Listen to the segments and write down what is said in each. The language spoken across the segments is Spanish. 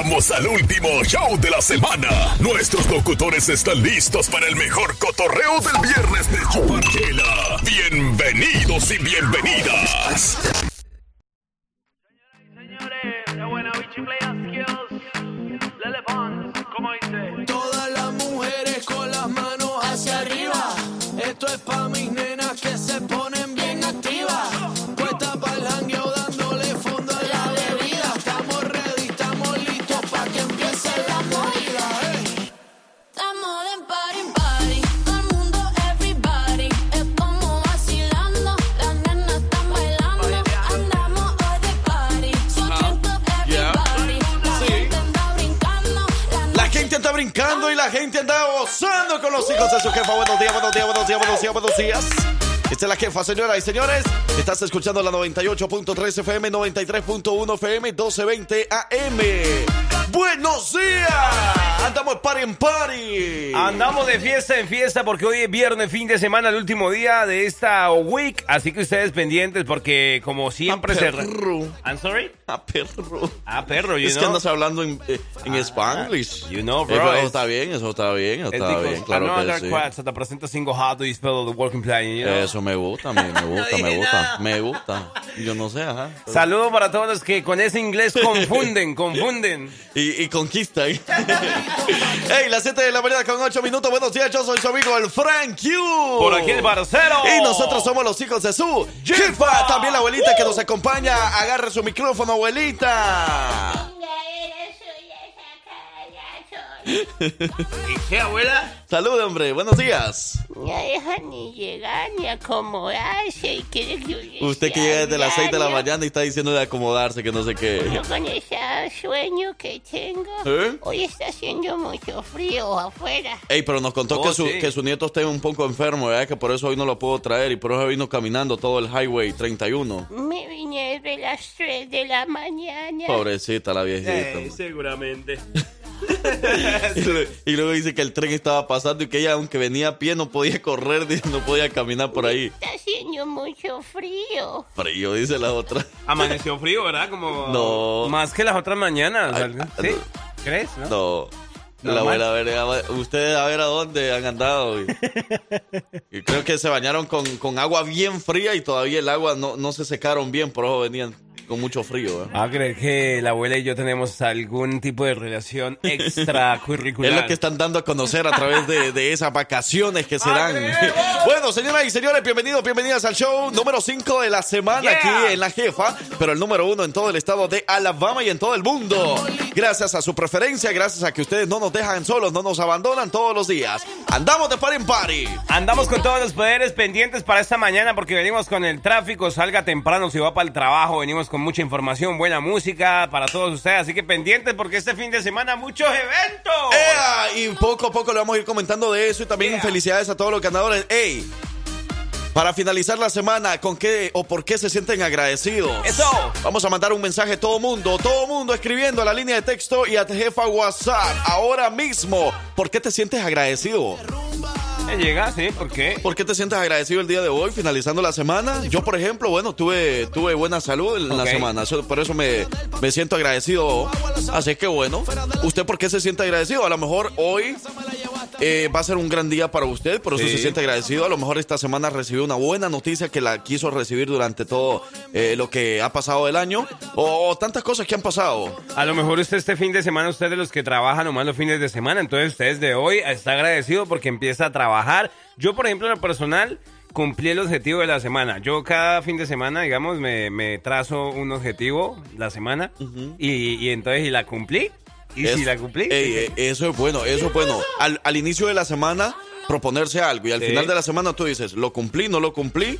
Llegamos al último show de la semana. Nuestros locutores están listos para el mejor cotorreo del viernes de Chuparchela. Bienvenidos y bienvenidas. Gente anda gozando con los hijos de su jefa. Buenos días, buenos días, buenos días, buenos días, buenos días. Esta es la jefa, señoras y señores. Estás escuchando la 98.3 FM, 93.1 FM, 1220 AM. ¡Buenos días! Andamos party en party. Andamos de fiesta en fiesta porque hoy es viernes, fin de semana, el último día de esta week. Así que ustedes pendientes porque como siempre se... re- Perro. I'm sorry? Ah, perro. Ah, perro, you Es que know. andas hablando en, eh, en Spanglish. you know, Eh, bro, pero it's- está bien, eso está bien, eso está bien, claro que sí. te how do you spell the working plan, you know? Eso me gusta, me, me gusta, me dije gusta, me gusta. Yo no sé, ajá. Saludo para todos los que con ese inglés confunden, confunden. Y, y conquista. ¿eh? Hey, las 7 de la mañana con 8 minutos. Buenos días, yo soy su amigo el Frank Q. Por aquí el parcero. Y nosotros somos los hijos de su jefa. También la abuelita que nos acompaña. Agarre su micrófono, abuelita. ¿Y qué, abuela? Salud, hombre. Buenos días. No deja ni llegar ni acomodarse y quiere que Usted que llega desde las 6 de la mañana y está diciendo de acomodarse, que no sé qué. Yo con ese sueño que tengo, ¿Eh? hoy está haciendo mucho frío afuera. Ey, pero nos contó Oh, que, su, sí. que su nieto está un poco enfermo, ¿verdad? Que por eso hoy no lo puedo traer y por eso vino caminando todo el Highway 31. Me vine desde las 3 de la mañana. Pobrecita la viejita. Eh, seguramente. Y, luego, y luego dice que el tren estaba pasando y que ella, aunque venía a pie, no podía correr, no podía caminar por ahí. Está haciendo mucho frío. Frío, dice la otra. Amaneció frío, ¿verdad? Como No. más que las otras mañanas. Ay, ah, ¿Sí? no. ¿Crees? No? No. La abuela, a ver, a ver, ustedes a ver a dónde han andado. Y, y creo que se bañaron con, con agua bien fría y todavía el agua no, no se secaron bien, por eso venían con mucho frío. ¿eh? Ah, creer que la abuela y yo tenemos algún tipo de relación extracurricular. Es lo que están dando a conocer a través de, de esas vacaciones que se dan. Bueno, señoras y señores, bienvenidos, bienvenidas al show número 5 de la semana Yeah. aquí en La Jefa, pero el número uno en todo el estado de Alabama y en todo el mundo. Gracias a su preferencia, gracias a que ustedes no nos dejan solos, no nos abandonan todos los días. Andamos de party en party. Andamos con todos los poderes pendientes para esta mañana porque venimos con el tráfico, salga temprano si va para el trabajo, venimos con mucha información, buena música para todos ustedes, así que pendientes porque este fin de semana muchos eventos. ¡Ea! Y poco a poco le vamos a ir comentando de eso y también felicidades a todos los ganadores. ¡Ey! Para finalizar la semana, ¿con qué o por qué se sienten agradecidos? Eso. Vamos a mandar un mensaje a todo mundo, todo mundo escribiendo a la línea de texto y a tu jefa WhatsApp ahora mismo. ¿Por qué te sientes agradecido? Ya llega, sí, ¿por qué? ¿Por qué te sientes agradecido el día de hoy, finalizando la semana? Yo, por ejemplo, bueno, tuve, tuve buena salud en la semana, por eso me, me siento agradecido. Así que bueno, ¿usted por qué se siente agradecido? A lo mejor hoy eh, va a ser un gran día para usted, por eso Sí. se siente agradecido. A lo mejor esta semana recibió una buena noticia que la quiso recibir durante todo eh, lo que ha pasado del año, o, o tantas cosas que han pasado. A lo mejor usted este fin de semana, usted de los que trabajan nomás los fines de semana, entonces usted desde hoy está agradecido porque empieza a trabajar. Yo, por ejemplo, en lo personal, cumplí el objetivo de la semana. Yo cada fin de semana, digamos, me, me trazo un objetivo la semana y, y entonces y la cumplí. Y Es- si la cumplí. Ey, eh, eso es bueno, eso es bueno. Al, al inicio de la semana, proponerse algo y al Sí. final de la semana tú dices, lo cumplí, no lo cumplí.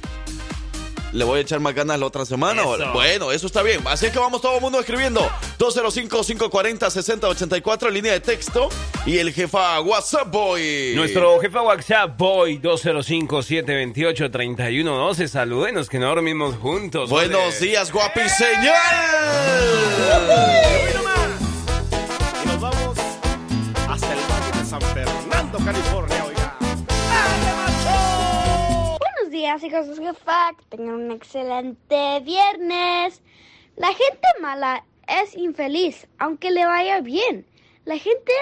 Le voy a echar más ganas la otra semana. Eso. Bueno, eso está bien. Así es que vamos todo el mundo escribiendo. 205-540-6084, línea de texto. Y el jefa WhatsApp Boy. Nuestro jefe WhatsApp, Boy 205-728-3112. Salúdenos que no dormimos juntos. Buenos días, guapi señal. California, oiga. Buenos días, hijos de jefa. Tengan un excelente viernes. La gente mala es infeliz aunque le vaya bien. La gente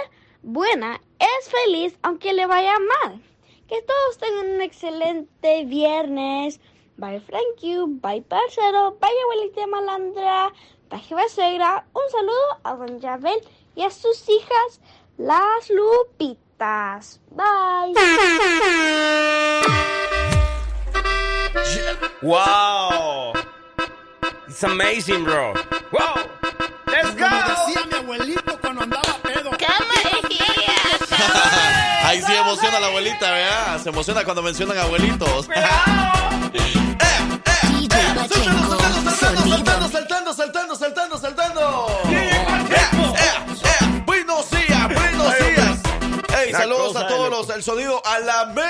buena es feliz aunque le vaya mal. Que todos tengan un excelente viernes. Bye Frankie, bye parcero, bye abuelita malandra, bye suegra. Un saludo a don Yabel y a sus hijas, las Lupitas. Bye. Wow. It's amazing, bro. Wow. Let's go. Como decía mi abuelito cuando andaba pedo. Ahí sí emociona la abuelita, ¿verdad? Se emociona cuando mencionan abuelitos. Saltando, saltando, saltando, saltando, saltando. Saludos a todos los, el sonido a la vez.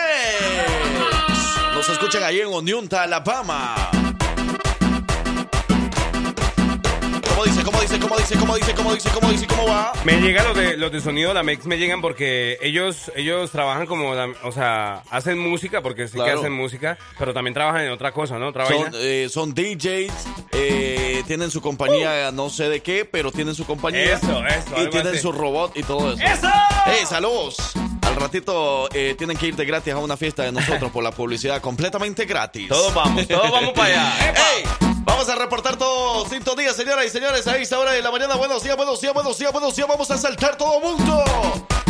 Nos escuchan ahí en Oniunta, Alabama. ¿Cómo dice, cómo dice, cómo dice, cómo dice, cómo dice, cómo dice, cómo va? Me llegan los de, los de sonido, la MEX me llegan porque ellos, ellos trabajan como, la- o sea, hacen música, porque sí que Claro. hacen música, pero también trabajan en otra cosa, ¿no? Otra Son, vaina. eh, son DJs, eh, tienen su compañía, no sé de qué, pero tienen su compañía. Eso, eso, Y algo tienen así. su robot y todo eso. ¡Eso! ¡Hey, saludos! Al ratito eh, tienen que ir de gratis a una fiesta de nosotros por la publicidad completamente gratis. Todos vamos, todos vamos para allá. ¡Ey! Vamos a reportar todo sintonía, señoras y señores. A esta hora de la mañana. Buenos días, buenos días, buenos días, buenos días. Vamos a saltar todo mundo.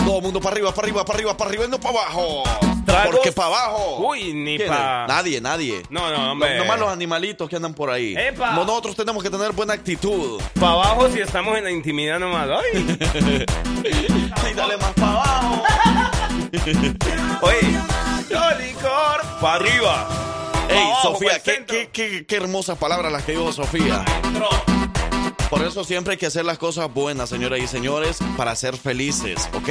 Todo mundo para arriba, para arriba, para arriba, para arriba y no para abajo. Tragos. Porque para abajo. Uy, ni ¿Quién pa- es? Nadie, nadie. No, no, hombre. No- Nomás los animalitos que andan por ahí. ¡Epa! No, Nosotros tenemos que tener buena actitud. Para abajo si estamos en la intimidad nomás. Ay. Ay, dale más para abajo. Oye, yo licor. Para arriba. Ey, abajo, Sofía, qué, qué, qué, qué hermosas palabras las que dijo Sofía. Por eso siempre hay que hacer las cosas buenas, señoras y señores, para ser felices, ¿ok?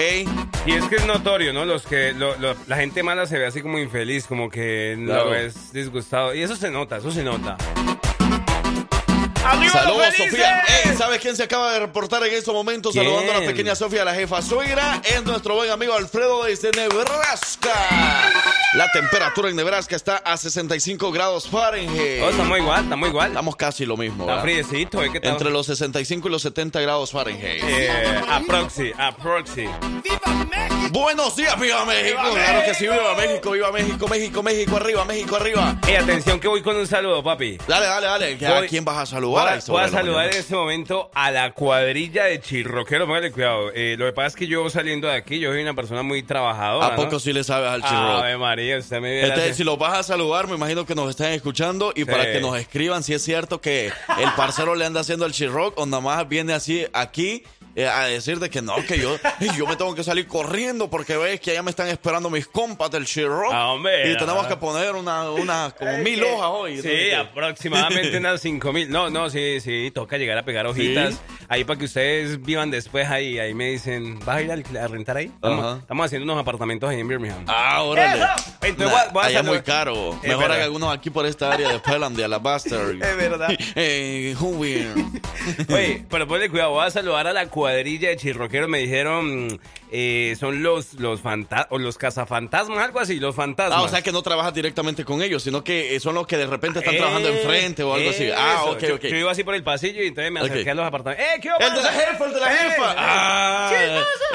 Y es que es notorio, ¿no? Los que lo- lo- la gente mala se ve así como infeliz, como que Claro. lo ves disgustado. Y eso se nota, eso se nota. ¡Arriba Saludos! Sofía. ¿sabes quién se acaba de reportar en estos momentos? ¿Quién? Saludando a la pequeña Sofía, la jefa suegra. Es nuestro buen amigo Alfredo desde Nebraska. La temperatura en Nebraska está a 65 grados Fahrenheit. Oh, estamos igual, estamos igual. Estamos casi lo mismo. Está ¿verdad? friecito, ¿eh? ¿Qué tal? Entre los 65 y los 70 grados Fahrenheit. Eh, aproxi, aproxi. ¡Viva México! Buenos días, viva México. ¡Viva claro que sí, viva México, viva México, México, México arriba, México arriba. Ey, atención que voy con un saludo, papi. Dale, dale, dale. ¿A Voy- quién vas a Voy saludar? voy a la saludar en este momento a la cuadrilla de chirroqueros. Póngale cuidado. Eh, lo que pasa es que yo saliendo de aquí, yo soy una persona muy trabajadora. ¿A poco ¿no? sí le sabes al chirro? Ave María, usted me viera Entonces, así. si los vas a saludar, me imagino que nos están escuchando y para que nos escriban si es cierto que el parcero le anda haciendo el chirroc o nada más viene así aquí eh, a decir de que no, que yo, yo me tengo que salir corriendo porque ves que allá me están esperando mis compas del chirroc Ah, hombre, y tenemos ah. que poner una, una como mil hojas hoy. Sí, aproximadamente unas 5 mil. No, no, sí, sí, toca llegar a pegar hojitas. Sí. Ahí para que ustedes vivan después ahí. Ahí me dicen, ¿vas a ir al- a rentar ahí? Estamos, Ajá. estamos haciendo unos apartamentos ahí en Birmingham. Ah, órale. Entonces, Nah, voy a- a allá muy caro. Es Mejor hay algunos aquí por esta área de Pelham, de Alabaster. Es verdad. Eh. Oye, pero ponle cuidado, voy a saludar a la cuadrilla de chirroqueros. Me dijeron, eh, son los los fanta- o los cazafantasmas, algo así, los fantasmas. Ah, o sea que no trabajas directamente con ellos, sino que eh, son los que de repente están trabajando enfrente o algo así. Ah, Eso. ok, Yo- ok. Yo, iba así por el pasillo y entonces me acerqué Ok. a los apartamentos. ¡Eh, qué El de la jefa, el de la Eh, jefa. eh, Ah,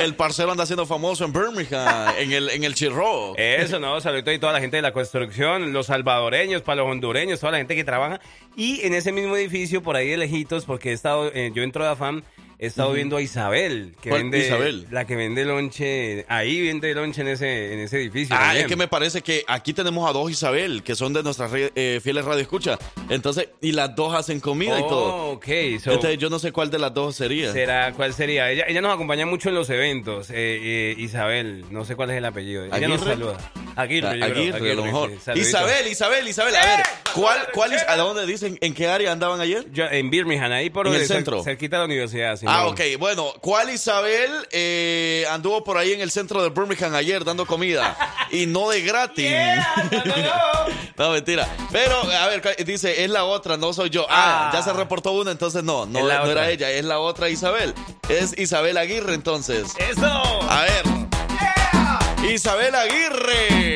el parcero anda siendo famoso en Birmingham, en el, en el chirro. Eso, no, saludo a toda la gente de la construcción, los salvadoreños, para los hondureños, toda la gente que trabaja. Y en ese mismo edificio, por ahí de lejitos, porque he estado, eh, yo entro de afán, he estado viendo a Isabel, que ¿Cuál vende, Isabel? la que vende lonche, ahí vende lonche en ese, en ese edificio. Ah, también. es que me parece que aquí tenemos a dos Isabel, que son de nuestras eh, fieles radio escucha. Entonces, y las dos hacen comida y Oh, todo. ok, so- Entonces, yo no sé cuál de las dos sería. ¿Será, ¿Cuál sería? Ella, ella nos acompaña mucho en los eventos, eh, eh, Isabel, no sé cuál es el apellido. Ella nos ¿Aguirre? saluda. Aguirre, yo creo, Aguirre, a lo mejor. sí. Isabel, Isabel, Isabel. A ver, ¿cuál, cuál es, ¿a dónde dicen, en qué área andaban ayer? Yo, en Birmingham, ahí por ¿En el centro? cerquita de la universidad. Ah, ok. Bueno, ¿cuál Isabel eh, anduvo por ahí en el centro de Birmingham ayer dando comida? y no de gratis. no, mentira. Pero, a ver, dice, es la otra, no soy yo. Ah, Ah. ya se reportó una, entonces no, no, no era ella, es la otra Isabel. Es Isabel Aguirre, entonces. ¡Eso! A ver. Isabel Aguirre.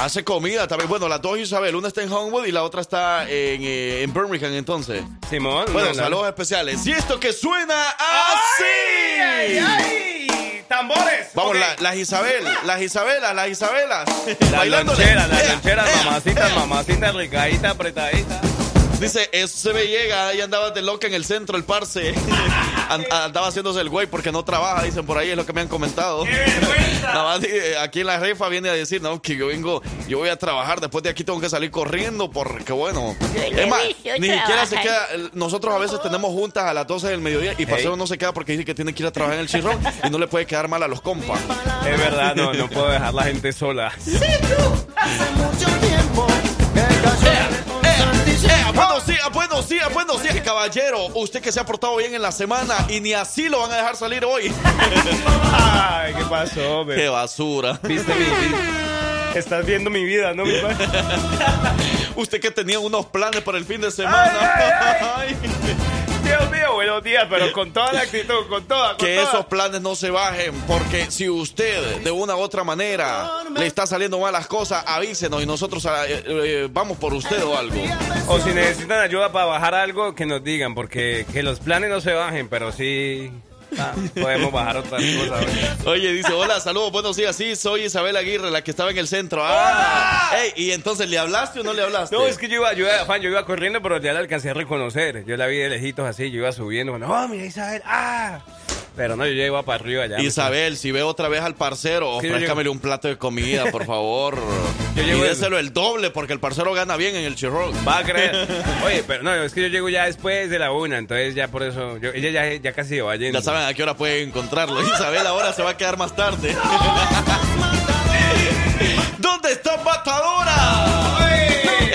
Hace comida también. Bueno, las dos Isabel, una está en Homewood y la otra está en, eh, en Birmingham entonces. Simón. Bueno, no, no. saludos especiales. Y esto que suena así. ¡Ay, ay! ¡Tambores! Vamos, la- las Isabel, las Isabelas, las Isabelas. Las loncheras, las Ea, loncheras, ea, mamacitas, mamacitas, ricaditas, apretaditas. Dice, eso se me llega, ahí andaba de loca en el centro, el parce. An- andaba haciéndose el güey porque no trabaja, dicen por ahí, es lo que me han comentado. Nada más eh, aquí en la refa viene a decir, no, que yo vengo, yo voy a trabajar, después de aquí tengo que salir corriendo porque bueno. Es más, ni siquiera se queda, nosotros a veces tenemos juntas a las 12 del mediodía y Parcero no se queda porque dice que tiene que ir a trabajar en el chirrón y no le puede quedar mal a los compas. Es verdad, no, no puedo dejar la gente sola. Eh, buenos días, buenos días, buenos días, caballero. Usted que se ha portado bien en la semana y ni así lo van a dejar salir hoy. Ay, ¿qué pasó, Qué bebé? basura. Viste mi vida. Estás viendo mi vida, ¿no, mi padre? Usted que tenía unos planes para el fin de semana. Ay. Dios mío, buenos días, pero con toda la actitud, con toda, con Que toda. esos planes no se bajen, porque si usted de una u otra manera le está saliendo mal las cosas, avísenos y nosotros eh, eh, vamos por usted o algo. O si necesitan ayuda para bajar algo, que nos digan, porque que los planes no se bajen, pero sí ah, podemos bajar otras cosas. Oye, dice, hola, saludos, buenos días. Sí, soy Isabel Aguirre, la que estaba en el centro. Ah, ey, ¿y entonces le hablaste o no le hablaste? No, es que yo iba, yo iba, fan, yo iba corriendo, pero ya la alcancé a reconocer. Yo la vi de lejitos así, yo iba subiendo. Bueno, oh, mira Isabel, ah. Pero no, yo ya iba para arriba ya. Isabel, si ve otra vez al parcero, ofrézcamele un plato de comida, por favor. Yo y llego el- déselo el doble, porque el parcero gana bien en el chirrón. Va a creer. Oye, pero no, es que yo llego ya después de la una, entonces ya por eso, yo, ella ya, ya casi va yendo. Ya saben a qué hora pueden encontrarlo. Isabel ahora se va a quedar más tarde. ¿Dónde está Matadora?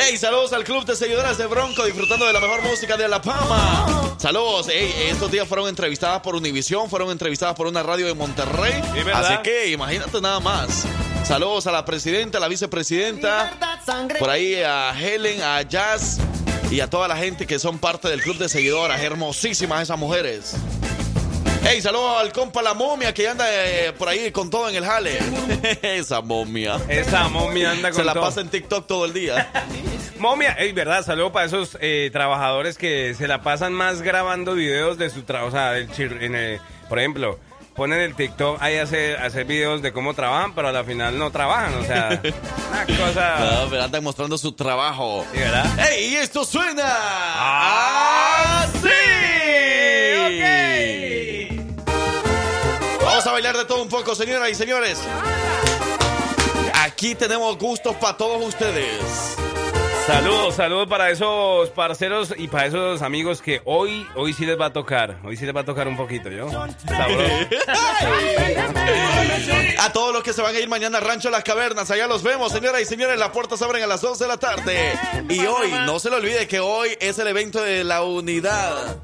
Hey, saludos al club de seguidoras de Bronco disfrutando de la mejor música de La Pama. Saludos. Hey, estos días fueron entrevistadas por Univisión, fueron entrevistadas por una radio de Monterrey. Así que imagínate nada más. Saludos a la presidenta, a la vicepresidenta, por ahí a Helen, a Jazz y a toda la gente que son parte del club de seguidoras. Hermosísimas esas mujeres. Hey, saludos al compa La Momia que anda eh, por ahí con todo en el jale. Esa momia. Esa momia anda con Se la todo. pasa en TikTok todo el día. Momia, es verdad, saludo para esos eh, trabajadores que se la pasan más grabando videos de su trabajo, o sea, chir- en el- por ejemplo, ponen el TikTok ahí a hacer, a hacer videos de cómo trabajan, pero a la final no trabajan, o sea, una cosa... No, pero andan mostrando su trabajo. Sí, ¿verdad? ¡Ey! Y esto suena. Ah, así. Vamos a bailar de todo un poco, señoras y señores. Aquí tenemos gustos para todos ustedes. Saludos, saludos para esos parceros y para esos amigos que hoy, hoy sí les va a tocar, hoy sí les va a tocar un poquito, ¿yo? A todos los que se van a ir mañana a Rancho Las Cavernas, allá los vemos, señoras y señores. Las puertas abren a las 11 de la tarde. Y hoy, no se le olvide que hoy es el evento de la unidad.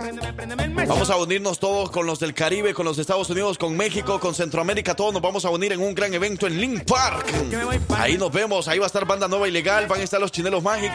Vamos a unirnos todos con los del Caribe, con los Estados Unidos, con México, con Centroamérica. Todos nos vamos a unir en un gran evento en Link Park. Ahí nos vemos. Ahí va a estar Banda Nueva Ilegal, van a estar los Chinelos Mágicos,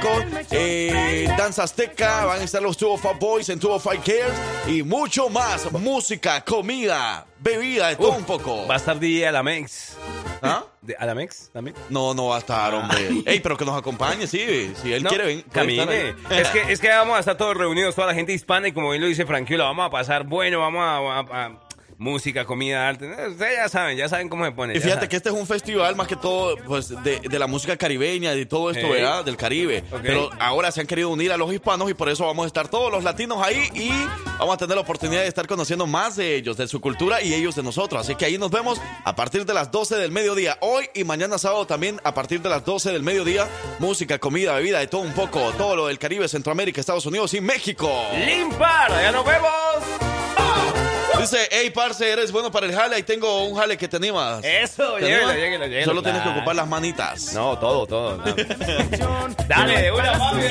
eh, Danza Azteca, van a estar los 205 Boys en 205 Cares y mucho más. Música, comida, bebida, de todo un poco. Va a estar DJ Alamex. ¿Ah? ¿De Alamex también? No, no va a estar, hombre. Ey, pero que nos acompañe, sí. Si él No, quiere, ven. camine. Es que, es que vamos a estar todos reunidos, toda la gente hispana, y como bien lo dice Franquio, la vamos a pasar bueno, vamos a, a- a- música, comida, arte. Ustedes ya saben, ya saben cómo se pone. Y fíjate saben. que este es un festival más que todo pues, de, de la música caribeña, de todo esto, Hey. ¿verdad? Del Caribe. Pero ahora se han querido unir a los hispanos y por eso vamos a estar todos los latinos ahí y vamos a tener la oportunidad de estar conociendo más de ellos, de su cultura y ellos de nosotros. Así que ahí nos vemos a partir de las 12 del mediodía. Hoy y mañana sábado también a partir de las 12 del mediodía. Música, comida, bebida, de todo un poco. Todo lo del Caribe, Centroamérica, Estados Unidos y México. ¡Limpar! ¡Ya nos vemos! Dice, hey, parce, eres bueno para el jale. Ahí tengo un jale que te animas. Eso, ¿Te lléguelo, animas? lléguelo, lléguelo. Solo tienes que ocupar las manitas. No, todo, todo. no. Dale, de una, papi.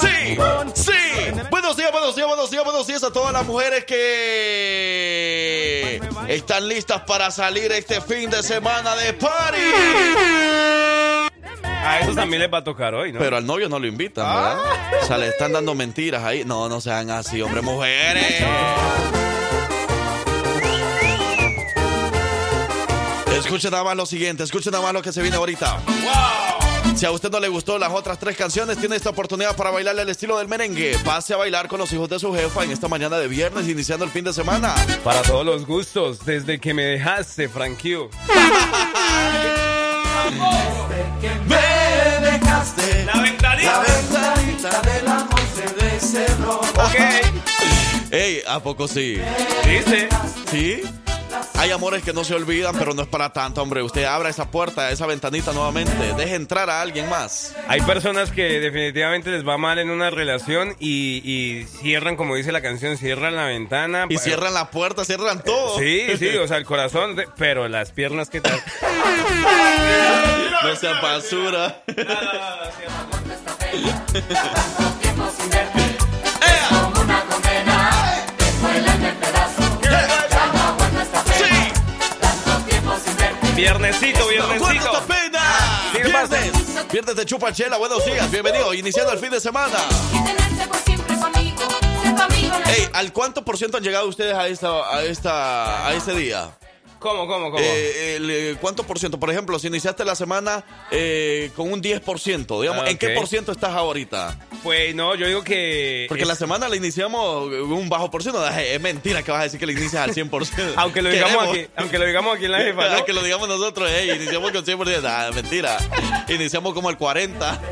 Sí, sí. Buenos días, buenos días, buenos días, buenos días a todas las mujeres que están listas para salir este fin de semana de party. A esos también les va a tocar hoy, ¿no? Pero al novio no lo invitan, ¿verdad? O sea, le están dando mentiras ahí. No, no sean así, hombre, mujeres. Escuchen nada más lo siguiente, escuchen nada más lo que se viene ahorita. Si a usted no le gustó las otras tres canciones, tiene esta oportunidad para bailarle al estilo del merengue. Pase a bailar con los hijos de su jefa en esta mañana de viernes, iniciando el fin de semana. Para todos los gustos, desde que me dejaste, Frankie. Me dejaste. La ventanita. La ventanita del amor se cerró. Ok. Ey, ¿a poco sí? Dice. ¿Sí? Hay amores que no se olvidan, pero no es para tanto, hombre. Usted abra esa puerta, esa ventanita nuevamente. Deje entrar a alguien más. Hay personas que definitivamente les va mal en una relación y, y cierran, como dice la canción, cierran la ventana. Y cierran la puerta, cierran todo. Sí, sí, o sea, el corazón, de- pero las piernas, ¿qué tal? No sea basura. Viernesito, ¡Cuánta viernesito. pena! Sí, ¿qué pasa? Viernes, viernes de Chupa Chela, buenos días, bienvenido, iniciando el fin de semana. Ey, ¿al cuánto por ciento han llegado ustedes a esta, a esta, a este día? ¿Cómo, cómo, cómo? Eh, el, eh, ¿Cuánto por ciento? Por ejemplo, si iniciaste la semana eh, con un 10%, digamos, Ah, ¿en qué por ciento estás ahorita? Pues no, yo digo que... Porque la semana la iniciamos un bajo por ciento. Es mentira que vas a decir que la inicias al 100%. Aunque lo digamos Queremos- aquí, aunque lo digamos aquí en la jefa, ¿no? que lo digamos nosotros, ey, iniciamos con 100%. Ah, mentira. Iniciamos como el 40.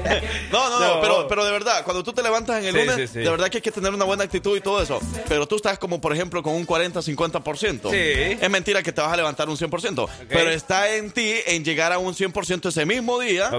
No, no, no, No. pero, pero de verdad, cuando tú te levantas en el Sí, lunes, sí, sí. de verdad que hay que tener una buena actitud y todo eso. Pero tú estás como, por ejemplo, con un 40-50%. Sí. Es mentira que te vas a levantar un 100%. Pero está en ti en llegar a un 100% ese mismo día.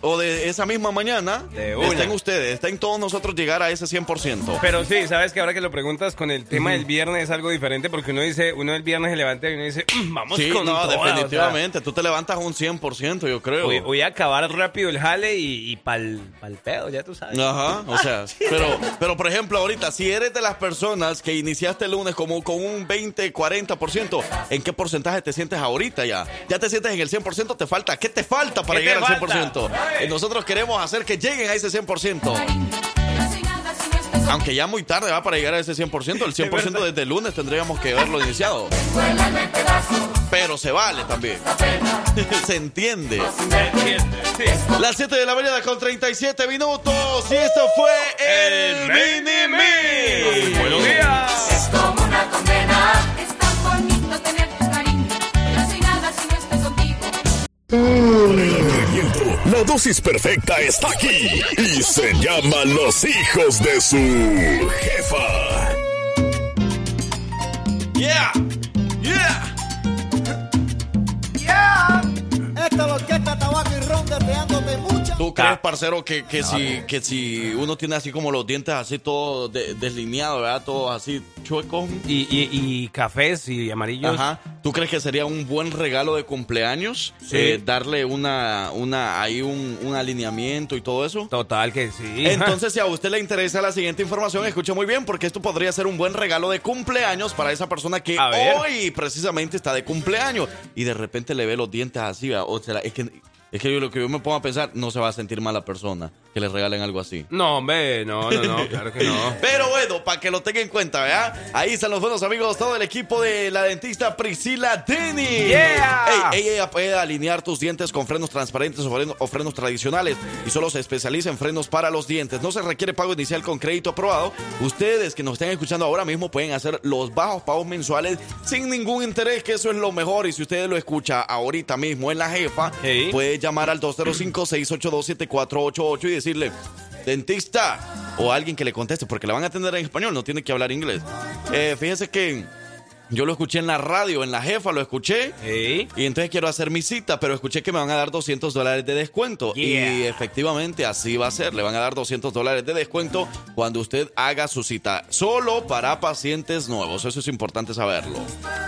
O de esa misma mañana. De. Está en ustedes, está en todos nosotros llegar a ese 100%. Pero sí, sabes que ahora que lo preguntas con el tema del viernes es algo diferente porque uno dice, uno el viernes se levanta y uno dice, "Mm, vamos Sí, con no, toda", o sea, definitivamente. Tú te levantas un 100%, yo creo. voy, voy a acabar rápido el jale y, y pa'l, pa'l pedo, ya tú sabes. Ajá, o sea, pero, pero por ejemplo, ahorita, si eres de las personas que iniciaste el lunes como con un 20, 40%, ¿en qué porcentaje te sientes ahorita ya? ¿Ya te sientes en el 100%? ¿Te falta? ¿Qué te falta para ¿Qué te llegar al falta? 100%? Y nosotros queremos hacer que lleguen a ese 100%. No soy nada si no estás conmigo. Aunque ya muy tarde va para llegar a ese 100%, el 100% desde el lunes tendríamos que haberlo iniciado. Pero se vale también. se entiende. Sí. Las 7 de la mañana con 37 minutos y esto fue el Mini Mix. Buenos días. Es como una condena. Es tan bonito tener Reviento. La dosis perfecta está aquí y se llama Los hijos de su jefa. Yeah, yeah. Esta es la orquesta Tabaco y Ron deseándote mucha. ¿Tú crees, parcero, que, que, si, que si uno tiene así como los dientes así todos de- deslineados, ¿verdad? Todos así chuecos. Y, y, y cafés y amarillos. Ajá. ¿Tú crees que sería un buen regalo de cumpleaños? Sí. Eh, darle una, una, ahí un, un alineamiento y todo eso. Total que sí. Entonces, si a usted le interesa la siguiente información, escuche muy bien, porque esto podría ser un buen regalo de cumpleaños para esa persona que hoy precisamente está de cumpleaños y de repente le ve los dientes así. ¿verdad? O será, es que, es que yo lo que yo me pongo a pensar, no se va a sentir mal la persona que le regalen algo así. No, hombre, no, no, no, claro que no. Pero bueno, para que lo tenga en cuenta, ¿verdad? Ahí están los buenos amigos, todo el equipo de la dentista Priscila Denny. Yeah. Ella puede alinear tus dientes con frenos transparentes o frenos, o frenos tradicionales y solo se especializa en frenos para los dientes. No se requiere pago inicial con crédito aprobado. Ustedes que nos estén escuchando ahora mismo pueden hacer los bajos pagos mensuales sin ningún interés, que eso es lo mejor. Y si ustedes lo escucha ahorita mismo en la jefa, Hey. puede llamar al 205-682-7488 y decirle, dentista, o alguien que le conteste, porque le van a atender en español, no tiene que hablar inglés. Eh, fíjese que yo lo escuché en la radio, en la jefa lo escuché. Ey. Y entonces quiero hacer mi cita, pero escuché que me van a dar 200 dólares de descuento. Y efectivamente así va a ser. Le van a dar 200 dólares de descuento cuando usted haga su cita. Solo para pacientes nuevos. Eso es importante saberlo.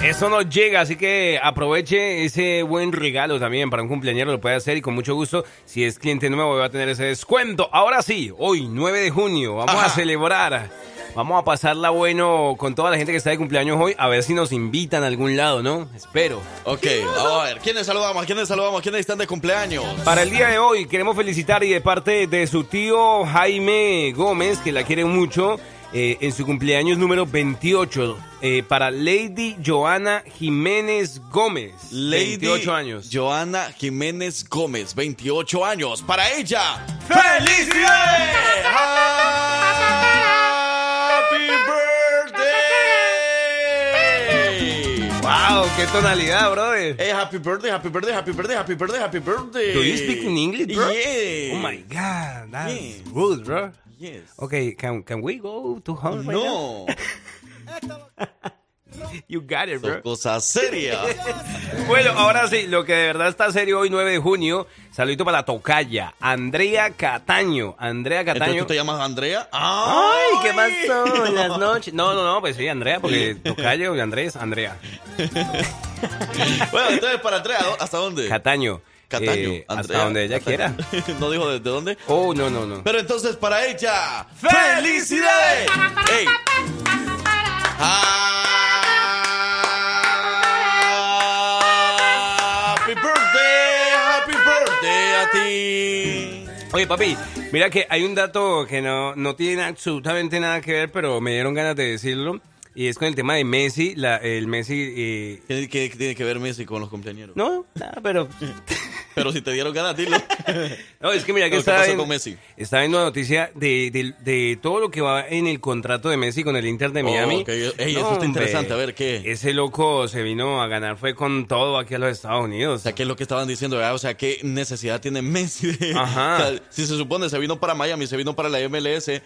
Eso nos llega, así que aproveche ese buen regalo también para un cumpleañero, lo puede hacer y con mucho gusto, si es cliente nuevo, va a tener ese descuento. Ahora sí, hoy, 9 de junio, vamos Ajá. a celebrar, vamos a pasarla bueno con toda la gente que está de cumpleaños hoy, a ver si nos invitan a algún lado, ¿no? Espero. Ok, a ver. ¿Quiénes saludamos? ¿Quiénes saludamos? ¿Quiénes están de cumpleaños? Para el día de hoy queremos felicitar y de parte de su tío Jaime Gómez, que la quiere mucho, eh, en su cumpleaños número 28 eh, para Lady Joana Jiménez Gómez. Lady 28 años. Joana Jiménez Gómez, 28 años. Para ella, ¡felicidades! ¡Happy birthday! ¡Wow! ¡Qué tonalidad, brother! Hey, happy birthday, happy birthday, happy birthday, happy birthday, happy birthday. Do you speak in English, bro? Yeah. Oh my God, that's good, bro. Yes. Okay, can, can we go to home right No? You got it, son bro. cosas serias. Bueno, ahora sí, lo que de verdad está serio hoy, 9 de junio. Saludito para la tocaya, Andrea Cataño. Andrea Entonces Cataño. tú te llamas Andrea. Ay, ¿qué pasó en las noches? No, no, no, pues sí, Andrea, porque tocayo y Andrés, Andrea. Bueno, entonces para Andrea, ¿dó- ¿hasta dónde? Cataño. Cataño. Eh, Andrea, hasta donde ella Cataño. quiera. no dijo desde dónde. Oh, no, no, no. Pero entonces para ella, ¡felicidades! ¡Ey! ¡Happy Oye, papi, mira que hay un dato que no, no tiene absolutamente nada que ver, pero me dieron ganas de decirlo. Y es con el tema de Messi. La, el Messi. eh, ¿Qué, qué tiene que ver Messi con los cumpleaños? no, nada, pero. Pero si te dieron ganas, dilo. No, es que mira que ¿Qué estaba viendo, con Messi? estaba viendo la noticia de, de- de todo lo que va en el contrato de Messi con el Inter de Miami. Oh. Ey, eso está interesante. A ver, ¿qué? Ese loco se vino a ganar, fue con todo aquí a los Estados Unidos. O sea, ¿qué es lo que estaban diciendo? ¿verdad? O sea, ¿qué necesidad tiene Messi? de- Ajá. O sea, si se supone se vino para Miami, se vino para la MLS, eh,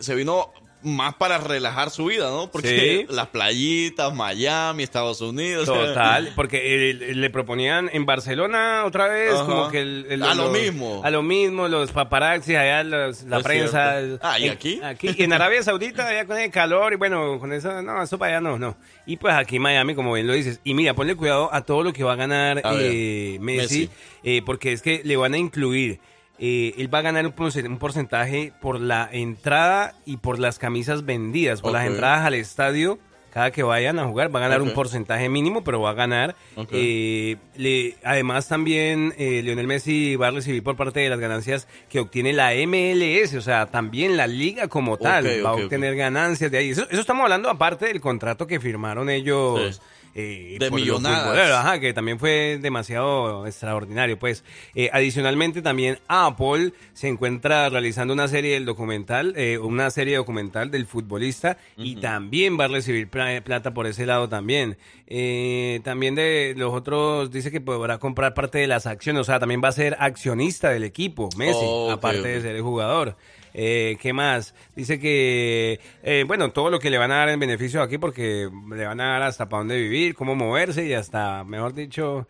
se vino más para relajar su vida, ¿no? Porque Sí. las playitas, Miami, Estados Unidos. Total, porque eh, le proponían en Barcelona otra vez, Ajá. como que el, el- A lo los- mismo. A lo mismo, los paparazzis, allá los- la prensa. Ah, ¿y En- aquí? Aquí, en Arabia Saudita, allá con el calor, y bueno, con eso, no, eso para allá no, no. Y pues aquí en Miami, como bien lo dices. Y mira, ponle cuidado a todo lo que va a ganar A eh, Messi, Messi. eh, porque es que le van a incluir. Eh, él va a ganar un porce- un porcentaje por la entrada y por las camisas vendidas, por las entradas al estadio. Cada que vayan a jugar va a ganar un porcentaje mínimo, pero va a ganar. Eh, le- además, también eh, Lionel Messi va a recibir por parte de las ganancias que obtiene la MLS, o sea, también la liga como tal va a obtener ganancias de ahí. Eso, eso estamos hablando aparte del contrato que firmaron ellos. Sí. Eh, De millonadas. ajá, que también fue demasiado extraordinario. Pues Eh, adicionalmente también Apple se encuentra realizando una serie del documental, eh, una serie documental del futbolista y también va a recibir pla- plata por ese lado también. Eh, también de los otros dice que podrá comprar parte de las acciones, o sea, también va a ser accionista del equipo, Messi, Oh, aparte de ser el jugador. Eh, ¿Qué más? Dice que, eh, bueno, todo lo que le van a dar en beneficio aquí, porque le van a dar hasta para dónde vivir, cómo moverse y hasta, mejor dicho,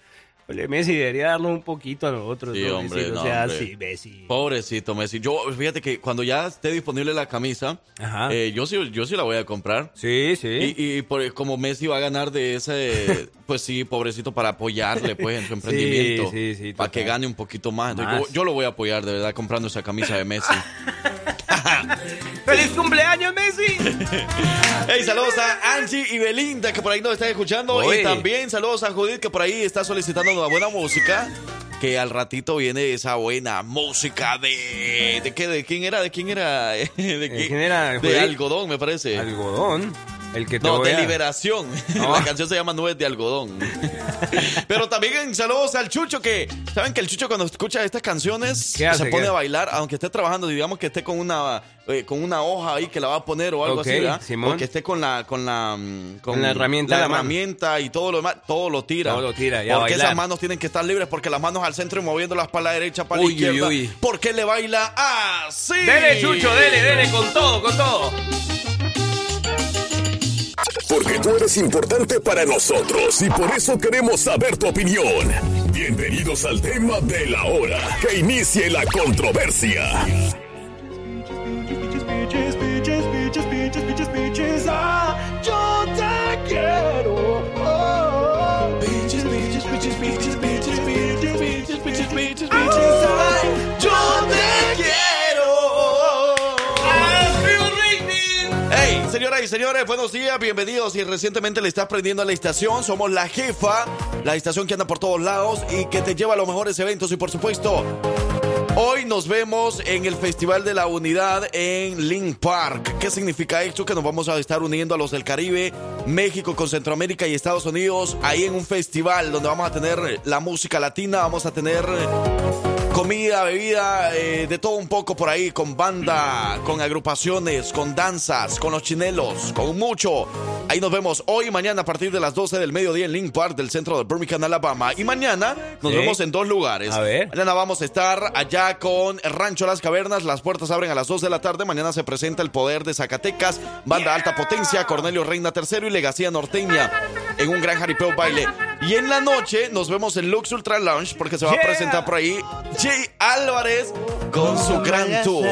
pues, Messi debería darnos un poquito a nosotros. Sí, ¿no? hombre, no, o sea, hombre. sí, Messi. Pobrecito Messi. Yo, fíjate que cuando ya esté disponible la camisa, eh, yo, sí, yo sí la voy a comprar. Sí, sí. Y, y por, como Messi va a ganar de ese, pues sí, pobrecito, para apoyarle pues en su emprendimiento. sí, sí, para que gane un poquito más. Yo, yo lo voy a apoyar de verdad comprando esa camisa de Messi. ¡Feliz cumpleaños, Messi! hey, saludos a Angie y Belinda que por ahí nos están escuchando. Oye. Y también saludos a Judith que por ahí está solicitando buena música. Que al ratito viene esa buena música de. ¿De qué? ¿De quién era? ¿De quién era? ¿De quién era, De algodón, me parece. Algodón. El que te No, de a- liberación. No. La canción se llama Nubes de algodón. Pero también saludos al Chucho que, ¿saben que el Chucho cuando escucha estas canciones se pone a bailar, aunque esté trabajando, digamos que esté con una eh, con una hoja ahí que la va a poner o algo Ok, así, ¿verdad? Simón. O que esté con la con la mm, Con la herramienta en la herramienta y todo lo demás, todo lo tira. Todo lo tira, y a Porque esas manos tienen que estar libres porque las manos al centro y moviéndolas para la derecha, para Uy, la izquierda. uy, uy. Porque le baila así. Dele, Chucho, dele, dele, con todo, con todo. Porque tú eres importante para nosotros y por eso queremos saber tu opinión. Bienvenidos al tema de la hora. Que inicie la controversia. Y señores, buenos días, bienvenidos. Y recientemente le estás prendiendo a la estación. Somos la jefa, la estación que anda por todos lados y que te lleva a los mejores eventos. Y por supuesto, Hoy nos vemos en el Festival de la Unidad en Link Park. ¿Qué significa esto? Que nos vamos a estar uniendo a los del Caribe, México con Centroamérica y Estados Unidos ahí en un festival donde vamos a tener la música latina, vamos a tener comida, bebida, eh, de todo un poco por ahí, con banda, con agrupaciones, con danzas, con los chinelos, con mucho. Ahí nos vemos hoy y mañana a partir de las 12 del mediodía en Link Park del centro de Birmingham, Alabama. Y mañana nos Sí. vemos en dos lugares. A ver. Mañana vamos a estar allá con Rancho Las Cavernas. Las puertas abren a las 2 de la tarde. Mañana se presenta el poder de Zacatecas, banda alta potencia, Cornelio Reina III y Legacía Norteña en un gran jaripeo baile. Y en la noche nos vemos en Lux Ultra Lounge porque se va a presentar por ahí Jay Álvarez con su gran tour.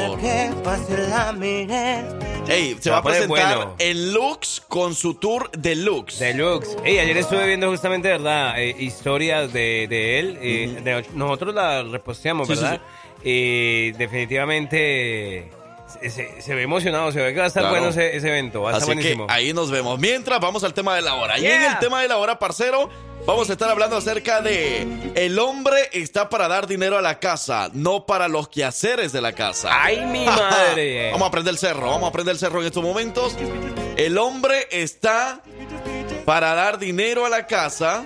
Ey, se va va a presentar bueno. en Lux con su tour deluxe. Deluxe. Ey, ayer estuve viendo justamente, ¿verdad? Eh, historias de, de él. eh, de- nosotros la reposteamos, Sí, sí, ¿verdad? Y definitivamente se, ve emocionado, se ve que va a estar Claro. bueno ese, ese evento, va a estar Así que buenísimo. ahí nos vemos. Mientras vamos al tema de la hora. Y en el tema de la hora, parcero, vamos a estar hablando acerca de el hombre está para dar dinero a la casa, no para los quehaceres de la casa. ¡Ay, mi madre! vamos a aprender el cerro, vamos a aprender el cerro en estos momentos. El hombre está para dar dinero a la casa,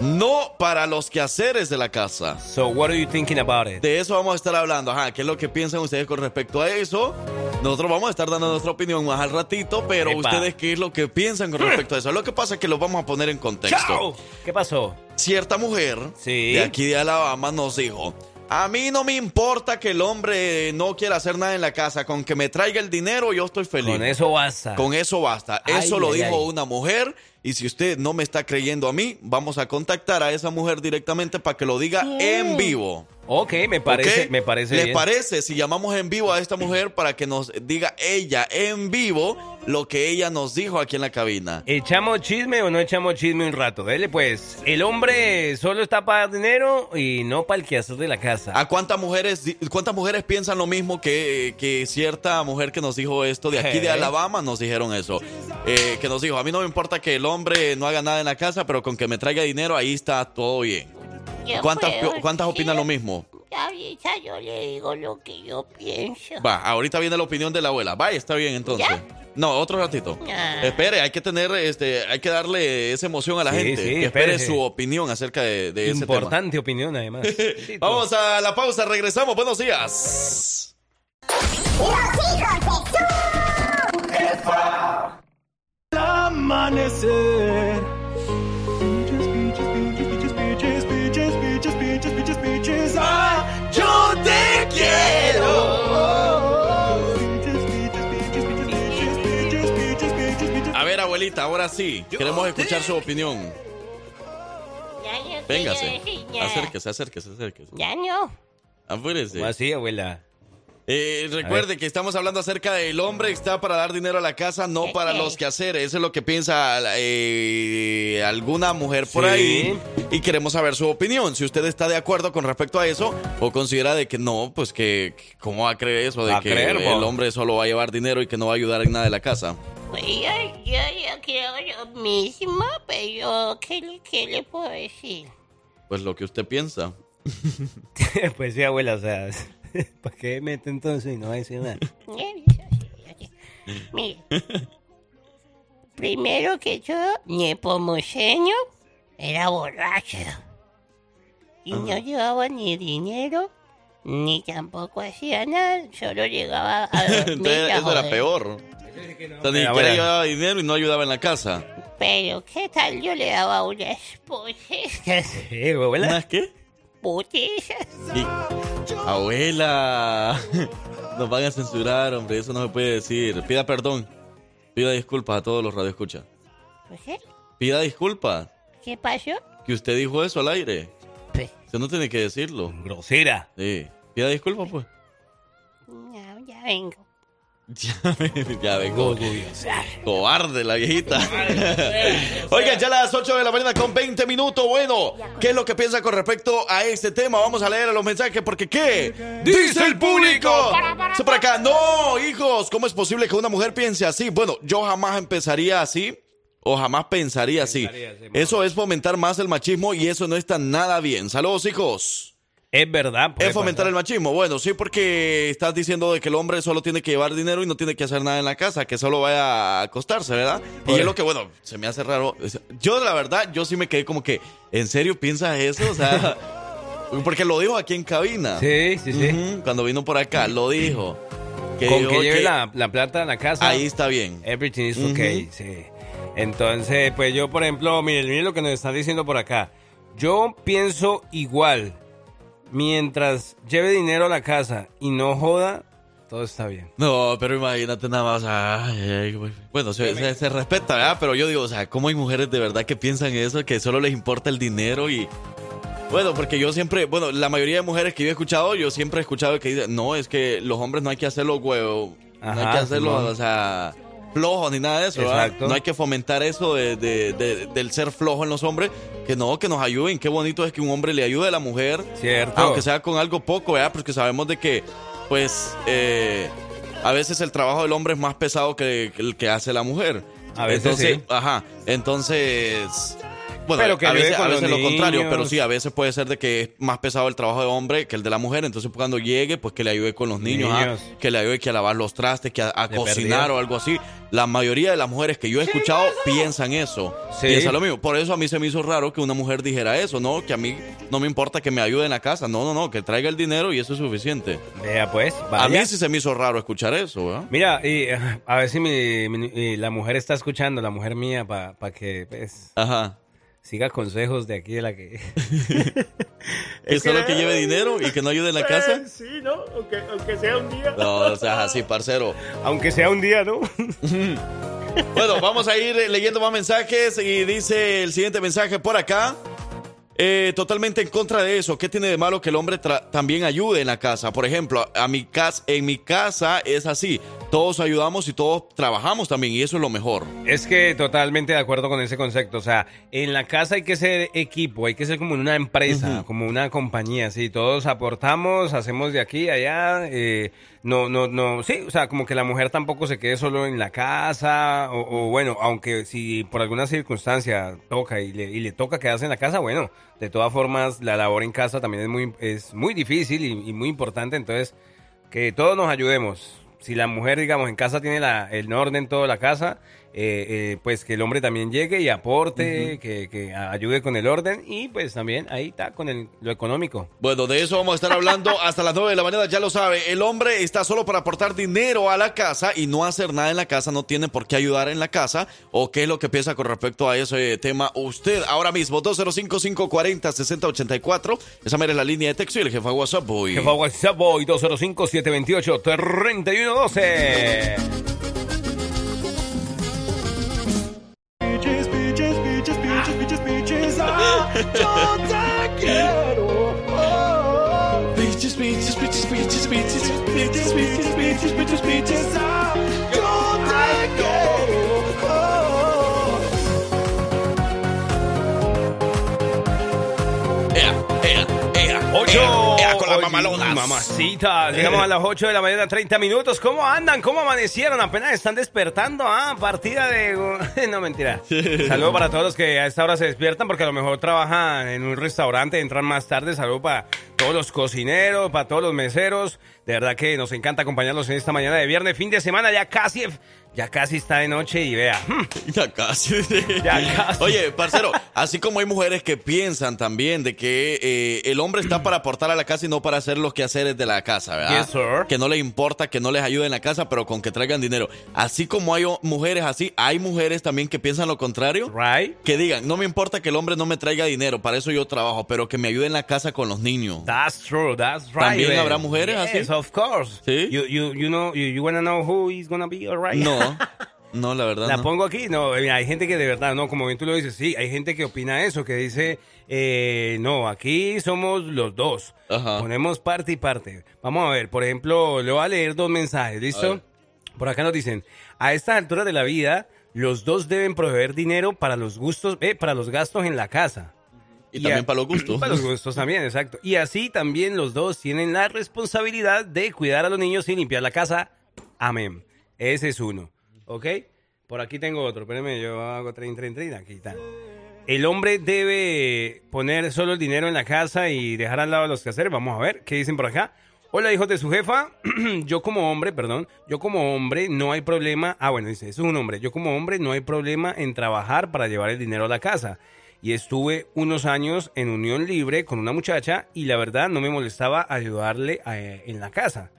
no para los quehaceres de la casa. So, what are you thinking about it? De eso vamos a estar hablando. Ajá, ¿qué es lo que piensan ustedes con respecto a eso? Nosotros vamos a estar dando nuestra opinión más al ratito, pero Epa. ustedes qué es lo que piensan con respecto a eso. Lo que pasa es que lo vamos a poner en contexto. ¡Chao! ¿Qué pasó? Cierta mujer Sí. de aquí de Alabama nos dijo, a mí no me importa que el hombre no quiera hacer nada en la casa, con que me traiga el dinero yo estoy feliz. Con eso basta. Con eso basta. Ay, Eso lo ay, dijo ay. una mujer. Y si usted no me está creyendo a mí, vamos a contactar a esa mujer directamente para que lo diga en vivo. Ok, me parece, ¿Ok? me parece ¿Les bien. parece si llamamos en vivo a esta mujer para que nos diga ella en vivo lo que ella nos dijo aquí en la cabina? ¿Echamos chisme o no echamos chisme un rato? Dele pues. El hombre solo está para dar dinero y no para el quehacer de la casa. ¿A cuántas mujeres, cuántas mujeres piensan lo mismo que, que cierta mujer que nos dijo esto de aquí de ¿Qué? Alabama nos dijeron eso? Eh, que nos dijo, a mí no me importa que el hombre no haga nada en la casa, pero con que me traiga dinero ahí está todo bien. Yo ¿Cuántas, puedo cuántas opinan lo mismo? Ahorita yo le digo lo que yo pienso. Va, ahorita viene la opinión de la abuela. Vaya, está bien entonces. ¿Ya? No, otro ratito. Ah. Espere, hay que tener, este, hay que darle esa emoción a la Sí, gente. sí, que espere su opinión acerca de, de ese tema. Importante opinión, además. Vamos a la pausa, regresamos. Buenos días. Beaches, beaches, beaches, ah, beaches. A ver, abuelita, ahora sí. Queremos escuchar su opinión. Véngase. Acérquese, acérquese, acérquese. Ya no. Apúrese. ¿Cómo así, abuela? Eh, recuerde que estamos hablando acerca del hombre que está para dar dinero a la casa, no para los quehaceres. Eso es lo que piensa eh, alguna mujer por Sí. ahí. Y queremos saber su opinión. Si usted está de acuerdo con respecto a eso o considera de que no, pues que, ¿cómo va a creer eso? De Va a que creer, el hombre solo va a llevar dinero y que no va a ayudar en nada de la casa. Pues yo, yo, yo creo lo mismo, pero ¿qué, le- ¿qué le puedo decir? Pues lo que usted piensa. pues sí, abuela, o sea, ¿para qué mete entonces y no va a decir nada? Mire, primero que todo, Nepomuceno era borracho. Y no llevaba ni dinero, ni tampoco hacía nada, solo llegaba a dormir. Entonces, a eso era peor. O sea, ni Pero, siquiera abuela. llevaba dinero y no ayudaba en la casa. Pero, ¿qué tal yo le daba unas putizas? Sí, abuela. ¿Unas qué? Abuela, nos van a censurar, hombre, eso no se puede decir. Pida perdón, pida disculpas a todos los radioescuchas. ¿Pues qué? Pida disculpas, ¿Qué pasó? que usted dijo eso al aire. Pues, Usted no tiene que decirlo. Grosera. Sí, pida disculpas, pues. ya, ya vengo. Ya, ya vengo. Cobarde la viejita. Oigan, ya las 8 de la mañana con 20 minutos. Bueno, ¿qué es lo que piensa con respecto a este tema? Vamos a leer los mensajes porque ¿qué? Dice el público. Dice por acá, no, hijos, ¿cómo es posible que una mujer piense así? Bueno, yo jamás empezaría así. O jamás. Pensaría así, Eso es fomentar más el machismo y eso no está nada bien. Saludos, hijos. Es verdad. Es fomentar el machismo. Bueno, sí, porque estás diciendo de que el hombre solo tiene que llevar dinero y no tiene que hacer nada en la casa, que solo vaya a acostarse, ¿verdad? Y es lo que, bueno, se me hace raro. Yo, la verdad, yo sí me quedé como que, ¿en serio piensas eso? O sea, porque lo dijo aquí en cabina. Sí, sí, sí. Cuando vino por acá, lo dijo. Con dijo que lleve que la, la plata a la casa. Ahí está bien. Everything is okay, sí. Entonces, pues yo, por ejemplo, miren, miren lo que nos están diciendo por acá. Yo pienso igual. Mientras lleve dinero a la casa y no joda, todo está bien. No, pero imagínate nada más. ay, ay, bueno, se, se- se respeta, ¿verdad? Pero yo digo, o sea, ¿cómo hay mujeres de verdad que piensan eso? Que solo les importa el dinero y. Bueno, porque yo siempre, bueno, la mayoría de mujeres que yo he escuchado, yo siempre he escuchado que dicen, no, es que los hombres no hay que hacerlo no hay que hacerlo, o sea, flojos ni nada de eso. No hay que fomentar eso de, de- de- del ser flojo en los hombres, que no, que nos ayuden. Qué bonito es que un hombre le ayude a la mujer, Cierto. aunque sea con algo poco, ¿verdad? Porque sabemos de que, pues, eh, a veces el trabajo del hombre es más pesado que, que el que hace la mujer. A veces entonces, sí. ajá, entonces... Bueno, Pero que a veces, a veces lo contrario, pero sí, a veces puede ser de que es más pesado el trabajo de hombre que el de la mujer, entonces cuando llegue, pues que le ayude con los niños, que le ayude que a lavar los trastes, que a, cocinar o algo así. La mayoría de las mujeres que yo he escuchado piensan eso. Sí. Piensan lo mismo. Por eso a mí se me hizo raro que una mujer dijera eso, ¿no? Que a mí no me importa que me ayude en la casa. No, no, no, que traiga el dinero y eso es suficiente. Vea pues, A mí sí se me hizo raro escuchar eso, ¿verdad? Mira, y, a ver si mi, mi- y la mujer está escuchando, la mujer mía, para que pues, Ajá. Siga consejos de aquí de la que... Que solo que lleve dinero y que no ayude en la casa. Sí, ¿no? Aunque, aunque sea un día. No, o sea, así, parcero. Aunque sea un día, ¿no? Bueno, vamos a ir leyendo más mensajes y dice el siguiente mensaje por acá. Eh, totalmente en contra de eso. ¿Qué tiene de malo que el hombre también ayude en la casa? Por ejemplo, a mi casa, en mi casa es así. Todos ayudamos y todos trabajamos también y eso es lo mejor. Es que totalmente de acuerdo con ese concepto. O sea, en la casa hay que ser equipo, hay que ser como una empresa, como una compañía. Sí, todos aportamos, hacemos de aquí a allá. eh, no, no, no. Sí, o sea, como que la mujer tampoco se quede solo en la casa. O, o bueno, aunque si por alguna circunstancia toca y le, y le toca quedarse en la casa, bueno, de todas formas, la labor en casa también es muy, es muy difícil y, y muy importante. Entonces, que todos nos ayudemos. Si la mujer, digamos, en casa tiene la, el orden toda la casa, eh, eh, pues que el hombre también llegue y aporte, que, que ayude con el orden y pues también ahí está con el- lo económico. Bueno, de eso vamos a estar hablando hasta las 9 de la mañana, ya lo sabe. El hombre está solo para aportar dinero a la casa y no hacer nada en la casa, no tiene por qué ayudar en la casa. ¿O qué es lo que piensa con respecto a ese tema usted ahora mismo? 205-540-6084. Esa mera es la línea de texto y el jefe WhatsApp, boy. Jefa WhatsApp Boy 205-728-3112. Bitches, bitches, bitches, bitches, bitches, bitches, bitches, bitches, bitches, bitches, ah, yo te quiero. Ea, ea, ea, Ocho. Mamalonas. Mamacita, llegamos a las 8 de la mañana, 30 minutos. ¿Cómo andan? ¿Cómo amanecieron? Apenas están despertando. Ah, partida de. No, mentira. Saludos para todos los que a esta hora se despiertan porque a lo mejor trabajan en un restaurante, entran más tarde. Saludos para todos los cocineros, para todos los meseros. De verdad que nos encanta acompañarlos en esta mañana de viernes, fin de semana. Ya casi, ya casi está de noche y vea. hmm, Ya casi. Ya casi. Oye, parcero, así como hay mujeres que piensan también de que eh, el hombre está para aportar a la casa y no para hacer los quehaceres de la casa, ¿verdad? Yes, sir. Que no le importa que no les ayude en la casa, pero con que traigan dinero. Así como hay mujeres así, hay mujeres también que piensan lo contrario. Right? Que digan, no me importa que el hombre no me traiga dinero, para eso yo trabajo, pero que me ayude en la casa con los niños. That's true, that's right. ¿También habrá mujeres Yes, así? of course. ¿Sí? You, you, you know, you, you wanna know who is gonna be alright? No, no, la verdad La no. pongo aquí, no, hay gente que de verdad, no, como bien tú lo dices, sí, hay gente que opina eso, que dice, eh, no, aquí somos los dos, Ajá. ponemos parte y parte. Vamos a ver, por ejemplo, le voy a leer dos mensajes, ¿listo? Por acá nos dicen, a estas alturas de la vida, los dos deben proveer dinero para los gustos, eh, para los gastos en la casa. Y, Y también a- para los gustos. Para los gustos también, exacto. Y así también los dos tienen la responsabilidad de cuidar a los niños y limpiar la casa. Amén. Ese es uno. ¿Ok? Por aquí tengo otro. Espérenme, yo hago 30, 30, 30. Aquí está. El hombre debe poner solo el dinero en la casa y dejar al lado los quehaceres. Vamos a ver qué dicen por acá. Hola, hijos de su jefa. yo como hombre, perdón, yo como hombre no hay problema. Ah, bueno, dice, eso es un hombre. Yo como hombre no hay problema en trabajar para llevar el dinero a la casa. Y estuve unos años en unión libre con una muchacha y la verdad no me molestaba ayudarle a- en la casa.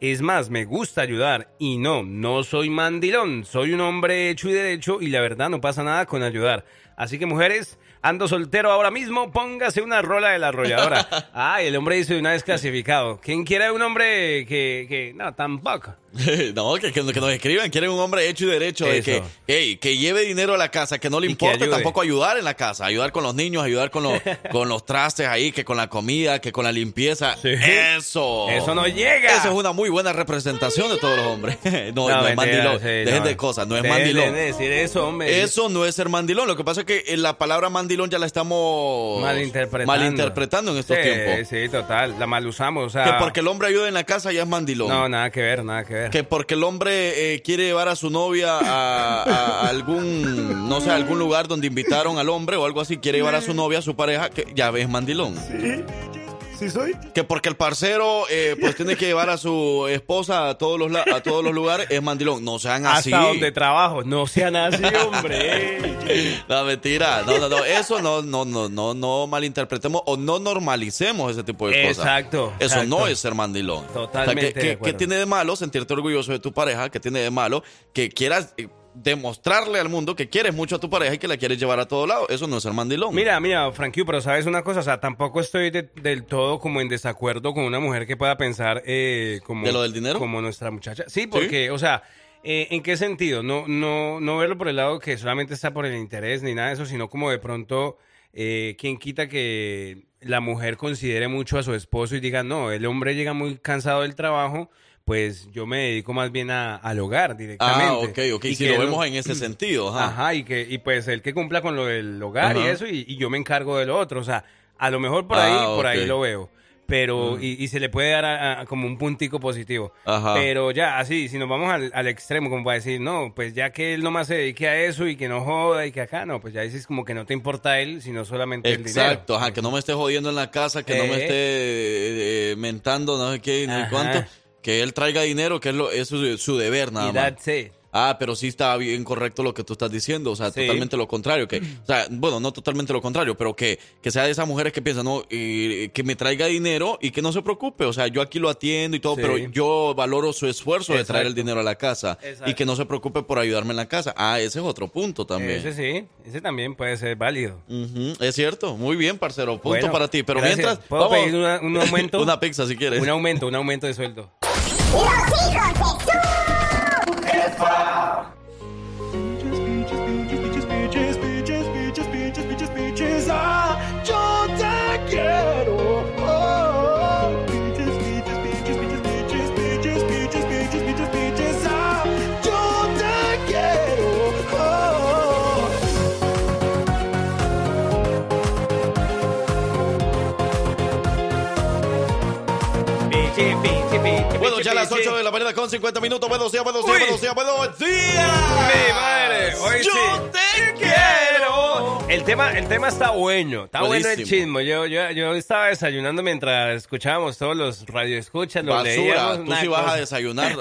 Es más, me gusta ayudar y no, no soy mandilón, soy un hombre hecho y derecho y la verdad no pasa nada con ayudar. Así que mujeres, ando soltero ahora mismo, póngase una rola de la arrolladora. Ay, el hombre dice una vez clasificado. ¿Quién quiere un hombre que, que... No, tampoco. no, que, que, que nos escriban, quieren un hombre hecho y derecho, de que, hey, que lleve dinero a la casa, que no le importe tampoco ayudar en la casa, ayudar con los niños, ayudar con los, con los trastes ahí, que con la comida, que con la limpieza. Eso. Eso no llega. Esa es una muy buena representación de todos los hombres. no, no, es mentira, mandilón. sí, Dejen no. de cosas, no es Dejen mandilón. de decir eso, hombre. Eso no es ser mandilón. Lo que pasa es que en la palabra mandilón ya la estamos Malinterpretando. malinterpretando en estos sí, tiempos. Sí, total. La mal usamos, o sea... Que porque el hombre ayuda en la casa ya es mandilón. No, nada que ver, nada que ver. Que porque el hombre eh, quiere llevar a su novia a, a algún, no sé, a algún lugar donde invitaron al hombre o algo así, quiere llevar a su novia, a su pareja, que ya ves mandilón. Sí soy. Que porque el parcero eh, pues tiene que llevar a su esposa a todos los la- a todos los lugares, es mandilón. No sean así. Hasta donde trabajo, no sean así, hombre. No, mentira. No, no, no. Eso no, no, no, no, no malinterpretemos o no normalicemos ese tipo de cosas. Exacto, Eso exacto. no es ser mandilón. Totalmente O sea, ¿qué- de qué, acuerdo. qué tiene de malo sentirte orgulloso de tu pareja? ¿Qué tiene de malo que quieras eh, demostrarle al mundo que quieres mucho a tu pareja y que la quieres llevar a todo lado? Eso no es ser mandilón. Mira, mira, Frankie, pero sabes una cosa, o sea, tampoco estoy de- del todo como en desacuerdo con una mujer que pueda pensar eh, como... ¿De lo del dinero? Como nuestra muchacha. Sí, porque, o sea, eh, ¿en qué sentido? No, no, no verlo por el lado que solamente está por el interés ni nada de eso, sino como de pronto, eh, ¿quién quita que la mujer considere mucho a su esposo y diga, no, el hombre llega muy cansado del trabajo, pues yo me dedico más bien a- al hogar directamente. Ah, ok, ok. Y Si que lo vemos en ese sentido, ajá. Ajá, y que y pues el que cumpla con lo del hogar y eso, y, y yo me encargo de lo otro. O sea, a lo mejor por ahí, Ah, por ok. ahí lo veo. Pero, Mm. y, y se le puede dar a- a como un puntico positivo. Ajá. Pero ya, así, si nos vamos al, al extremo, como para decir, no, pues ya que él nomás se dedique a eso y que no joda y que acá, no, pues ya dices como que no te importa él, sino solamente el dinero. Exacto, ajá, que no me esté jodiendo en la casa, que no me Eh. esté eh, mentando, no sé qué, no sé cuánto. Que él traiga dinero, que es, lo, es su, su deber nada Y más. that's it. Ah, pero sí está bien correcto lo que tú estás diciendo, o sea, Sí. totalmente lo contrario, que, o sea, bueno, no totalmente lo contrario, pero que, que sea de esas mujeres que piensan, no, y que me traiga dinero y que no se preocupe, o sea, yo aquí lo atiendo y todo, Sí. pero yo valoro su esfuerzo de traer el dinero a la casa Exacto. y que no se preocupe por ayudarme en la casa. Ah, ese es otro punto también. Ese sí, ese también puede ser válido. Es cierto, muy bien, parcero, punto Bueno, para ti, pero gracias. mientras... ¿Puedo vamos- pedir una- un aumento? una pizza si quieres. Un aumento, un aumento de sueldo. Los hijos de ya a las 8 de la mañana con 50 minutos. Buenos días, buenos días, buenos días, buenos días. Mi madre, hoy Yo sí. te quiero. El tema, el tema está bueno, está bueno el chismo. Yo, yo, yo estaba desayunando mientras escuchábamos todos los radioescuchas, los Basura, leíamos. tú sí vas a desayunar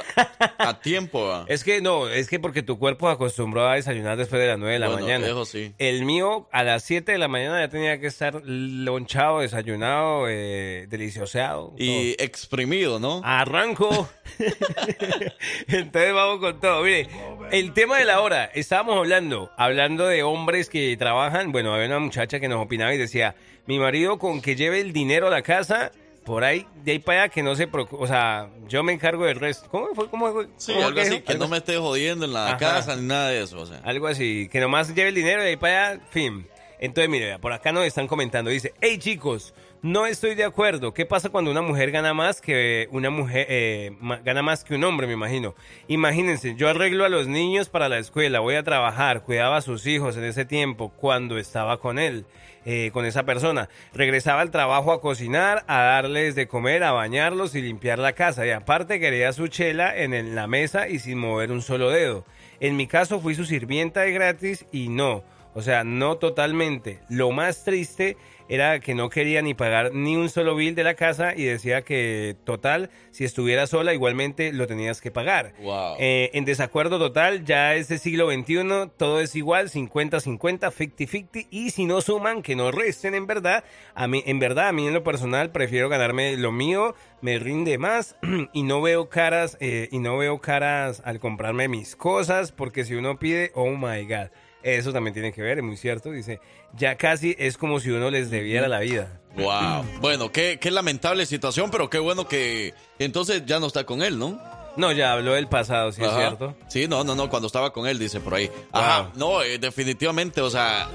a tiempo. ¿va? Es que no, es que porque tu cuerpo acostumbró a desayunar después de las 9 de la Bueno, mañana. eso sí. El mío a las 7 de la mañana ya tenía que estar lonchado, desayunado, eh, delicioseado. Y exprimido, ¿no? Arranco. Entonces vamos con todo. Mire, el tema de la hora, estábamos hablando, hablando de hombres que trabajan. Bueno, había una muchacha que nos opinaba y decía, mi marido con que lleve el dinero a la casa, por ahí, de ahí para allá, que no se preocupe. O sea, yo me encargo del resto. ¿Cómo fue? ¿Cómo fue? Sí, ¿Cómo algo así, que Algo no me esté jodiendo en la Ajá. casa ni nada de eso. O sea. algo así, que nomás lleve el dinero de ahí para allá, fin. Entonces, mire, por acá nos están comentando, dice, hey chicos, no estoy de acuerdo. ¿Qué pasa cuando una mujer gana más que una mujer, eh, gana más que un hombre, me imagino? Imagínense, yo arreglo a los niños para la escuela, voy a trabajar, cuidaba a sus hijos en ese tiempo cuando estaba con él. eh, con esa persona. Regresaba al trabajo a cocinar, a darles de comer, a bañarlos y limpiar la casa. Y aparte quería su chela en la mesa y sin mover un solo dedo. En mi caso fui su sirvienta de gratis y no. O sea, no totalmente. Lo más triste era que no quería ni pagar ni un solo bill de la casa y decía que total, si estuviera sola igualmente lo tenías que pagar. Wow. Eh, en desacuerdo total, ya es el siglo XXI, todo es igual, 50-50, 50-50, y si no suman, que no resten en verdad. A mí, en verdad, a mí en lo personal prefiero ganarme lo mío, me rinde más y no veo caras, eh, y no veo caras al comprarme mis cosas, porque si uno pide, oh my god. Eso también tiene que ver, es muy cierto. Dice, ya casi es como si uno les debiera la vida. Wow. Bueno, qué, qué lamentable situación, pero qué bueno que entonces ya no está con él, ¿no? No, ya habló del pasado, sí es cierto. Sí, no, no, no, cuando estaba con él, dice por ahí. Ajá, no, eh, definitivamente, o sea,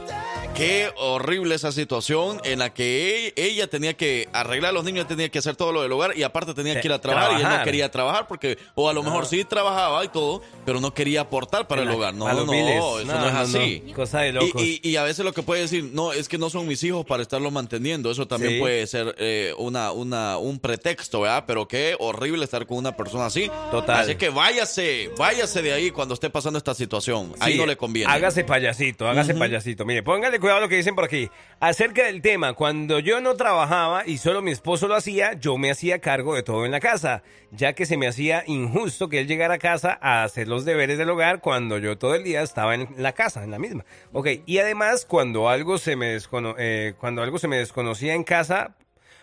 qué horrible esa situación en la que ella tenía que arreglar a los niños, tenía que hacer todo lo del hogar y aparte tenía que ir a trabajar, y él no quería trabajar porque, o a lo mejor No. sí trabajaba y todo, pero no quería aportar para el hogar. No, no, no, eso no, es así. Cosa de Y, locos. y- y a veces lo que puede decir, no, es que no son mis hijos para estarlos manteniendo. Eso también Sí. puede ser eh, una, una, un pretexto, ¿verdad? Pero qué horrible estar con una persona así. Total. Así que váyase, váyase de ahí cuando esté pasando esta situación. Ahí Sí, no le conviene. Hágase payasito, hágase payasito. Mire, póngale cuidado a lo que dicen por aquí. Acerca del tema, cuando yo no trabajaba y solo mi esposo lo hacía, yo me hacía cargo de todo en la casa, ya que se me hacía injusto que él llegara a casa a hacer los deberes del hogar cuando yo todo el día estaba en la casa, en la misma. Ok, y además cuando algo se me, descono- eh, cuando algo se me desconocía en casa,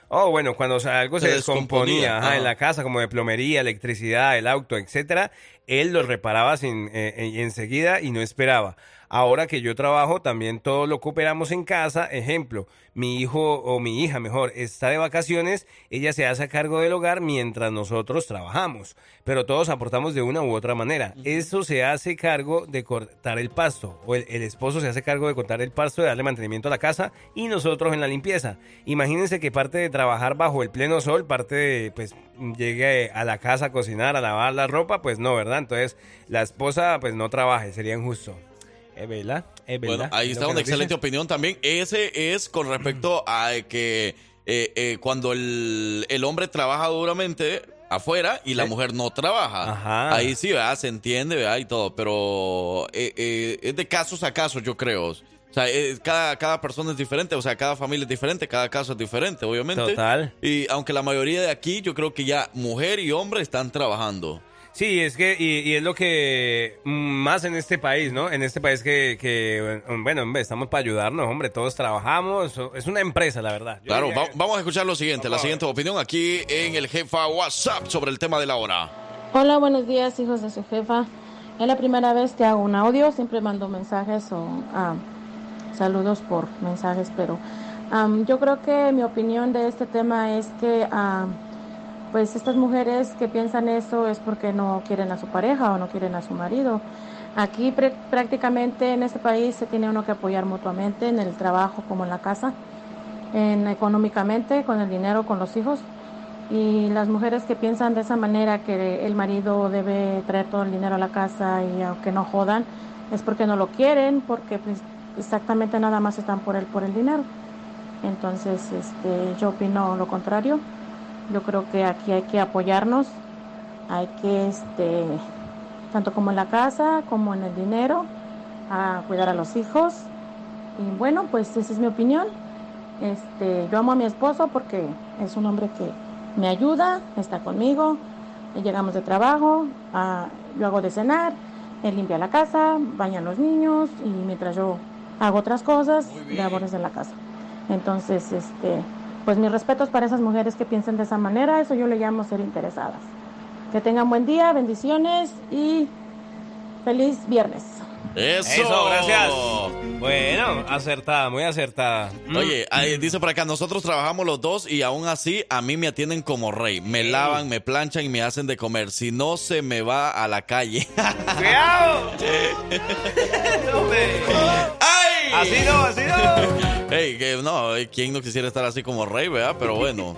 Oh, bueno, cuando o sea, algo se, Se descomponía descomponía, ajá, ajá. en la casa, como de plomería, electricidad, el auto, etcétera, él lo reparaba sin, eh, eh, enseguida y no esperaba. Ahora que yo trabajo, también todo lo cooperamos en casa. Ejemplo, mi hijo o mi hija, mejor, está de vacaciones, ella se hace cargo del hogar mientras nosotros trabajamos. Pero todos aportamos de una u otra manera. Eso se hace cargo de cortar el pasto, o el, el esposo se hace cargo de cortar el pasto, de darle mantenimiento a la casa, y nosotros en la limpieza. Imagínense que parte de trabajar bajo el pleno sol, parte de, pues, llegue a la casa a cocinar, a lavar la ropa, pues no, ¿verdad? Entonces, la esposa, pues, no trabaje, sería injusto. Es verdad, es verdad. Bueno, ahí Es está una dice. excelente opinión también. Ese es con respecto a que eh, eh, cuando el, el hombre trabaja duramente afuera y la Sí. mujer no trabaja. Ajá. Ahí sí, ¿verdad? Se entiende, ¿verdad? Y todo, pero eh, eh, es de casos a casos, yo creo. O sea, eh, cada, cada persona es diferente, o sea, cada familia es diferente, cada caso es diferente, obviamente. Total. Y aunque la mayoría de aquí, yo creo que ya mujer y hombre están trabajando. Sí, es que, y, y es lo que mm, más en este país, ¿no? En este país que, que bueno, hombre, estamos para ayudarnos, hombre, todos trabajamos, es una empresa, la verdad. Yo Claro, va- que- vamos a escuchar lo siguiente, la siguiente opinión aquí en el jefa WhatsApp sobre el tema de la hora. Hola, buenos días, hijos de su jefa. Es la primera vez que hago un audio, siempre mando mensajes o ah, saludos por mensajes, pero am, yo creo que mi opinión de este tema es que ah, pues estas mujeres que piensan eso es porque no quieren a su pareja o no quieren a su marido. Aquí pré- prácticamente en este país se tiene uno que apoyar mutuamente en el trabajo como en la casa, en económicamente, con el dinero, con los hijos. Y las mujeres que piensan de esa manera que el marido debe traer todo el dinero a la casa y aunque no jodan, es porque no lo quieren, porque pues, exactamente nada más están por él por el dinero. Entonces, este, yo opino lo contrario. Yo creo que aquí hay que apoyarnos, hay que, este, tanto como en la casa como en el dinero, a cuidar a los hijos. Y bueno, pues esa es mi opinión. Este, yo amo a mi esposo porque es un hombre que me ayuda, está conmigo, llegamos de trabajo, ah, yo hago de cenar, él limpia la casa, baña a los niños y mientras yo hago otras cosas, labores de la casa. Entonces, este, pues mis respetos para esas mujeres que piensan de esa manera, eso yo le llamo ser interesadas. Que tengan buen día, bendiciones y feliz viernes. Eso. Eso, gracias. Bueno, acertada, muy acertada. Mm. Oye, ahí dice por acá, nosotros trabajamos los dos y aún así a mí me atienden como rey. Me lavan, me planchan y me hacen de comer. Si no, se me va a la calle. ¡Cuidado! ¡Ay! Así no, así no. Ey, que no, eh, ¿quién no quisiera estar así como rey, verdad? Pero bueno.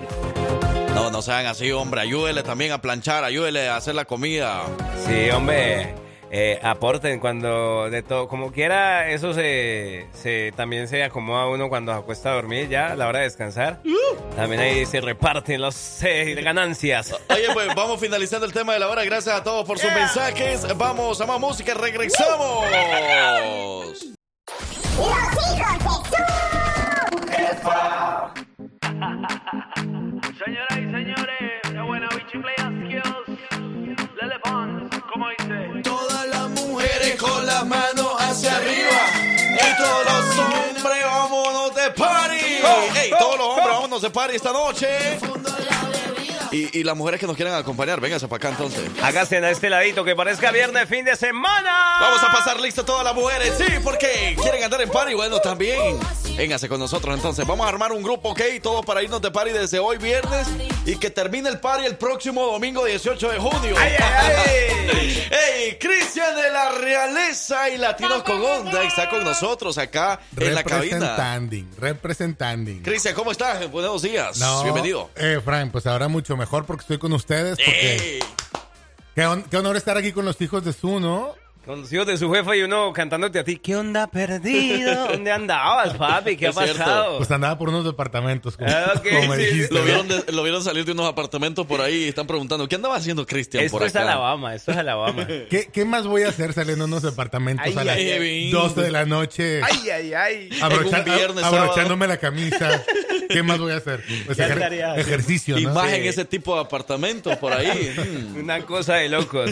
No, no sean así, hombre. Ayúdele también a planchar, ayúdele a hacer la comida. Sí, hombre. eh, aporten cuando de todo, como quiera, eso se, se también se acomoda uno cuando se acuesta a dormir ya a la hora de descansar. También ahí se reparten las eh, ganancias. Oye, pues vamos finalizando el tema de la hora. Gracias a todos por sus mensajes. Vamos a más música. Regresamos. ¡Los hijos de su jefa! Señoras y señores, una buena bichi play skills. Lele Pons, ¿cómo dice? Todas las mujeres con las manos hacia arriba. Y todos los hombres, vámonos de party. Ey, todos los hombres, vámonos de party esta noche. Y, y las mujeres que nos quieran acompañar, vénganse para acá entonces. Hágase a este ladito que parezca viernes, fin de semana. Vamos a pasar lista todas las mujeres, sí, porque quieren andar en party, bueno, también. Véngase con nosotros entonces. Vamos a armar un grupo, ok, todos para irnos de party desde hoy viernes y que termine el party el próximo domingo 18 de junio. ¡Ay, ay, ay! ¡Ey! Cristian de la Realeza y Latinos con Onda está con nosotros acá en la cabina. Representanding, representanding. Cristian, ¿cómo estás? Buenos días. No, Bienvenido. Eh, Frank, pues ahora mucho mejor porque estoy con ustedes. Porque qué, qué honor estar aquí con los hijos de su, ¿no? Con los hijos de su jefa y uno cantándote a ti. ¿Qué onda perdido? ¿Dónde andabas, papi? ¿Qué ha Es cierto. pasado? Pues andaba por unos departamentos, como, Ah, ok, como me sí, sí. dijiste. Lo vieron, de- lo vieron salir de unos apartamentos por ahí y están preguntando, ¿qué andaba haciendo Cristian esto por es acá? Alabama, esto es Alabama. ¿Qué, qué más voy a hacer saliendo en unos departamentos Ay, a las ay, ay. 12 de la noche? ay, ay, ay. abrocha- en un viernes, abrochándome la camisa. ¿Qué más voy a hacer? Pues ejercicio, Y ¿no? más en Sí. ese tipo de apartamentos por ahí. Mm. Una cosa de locos.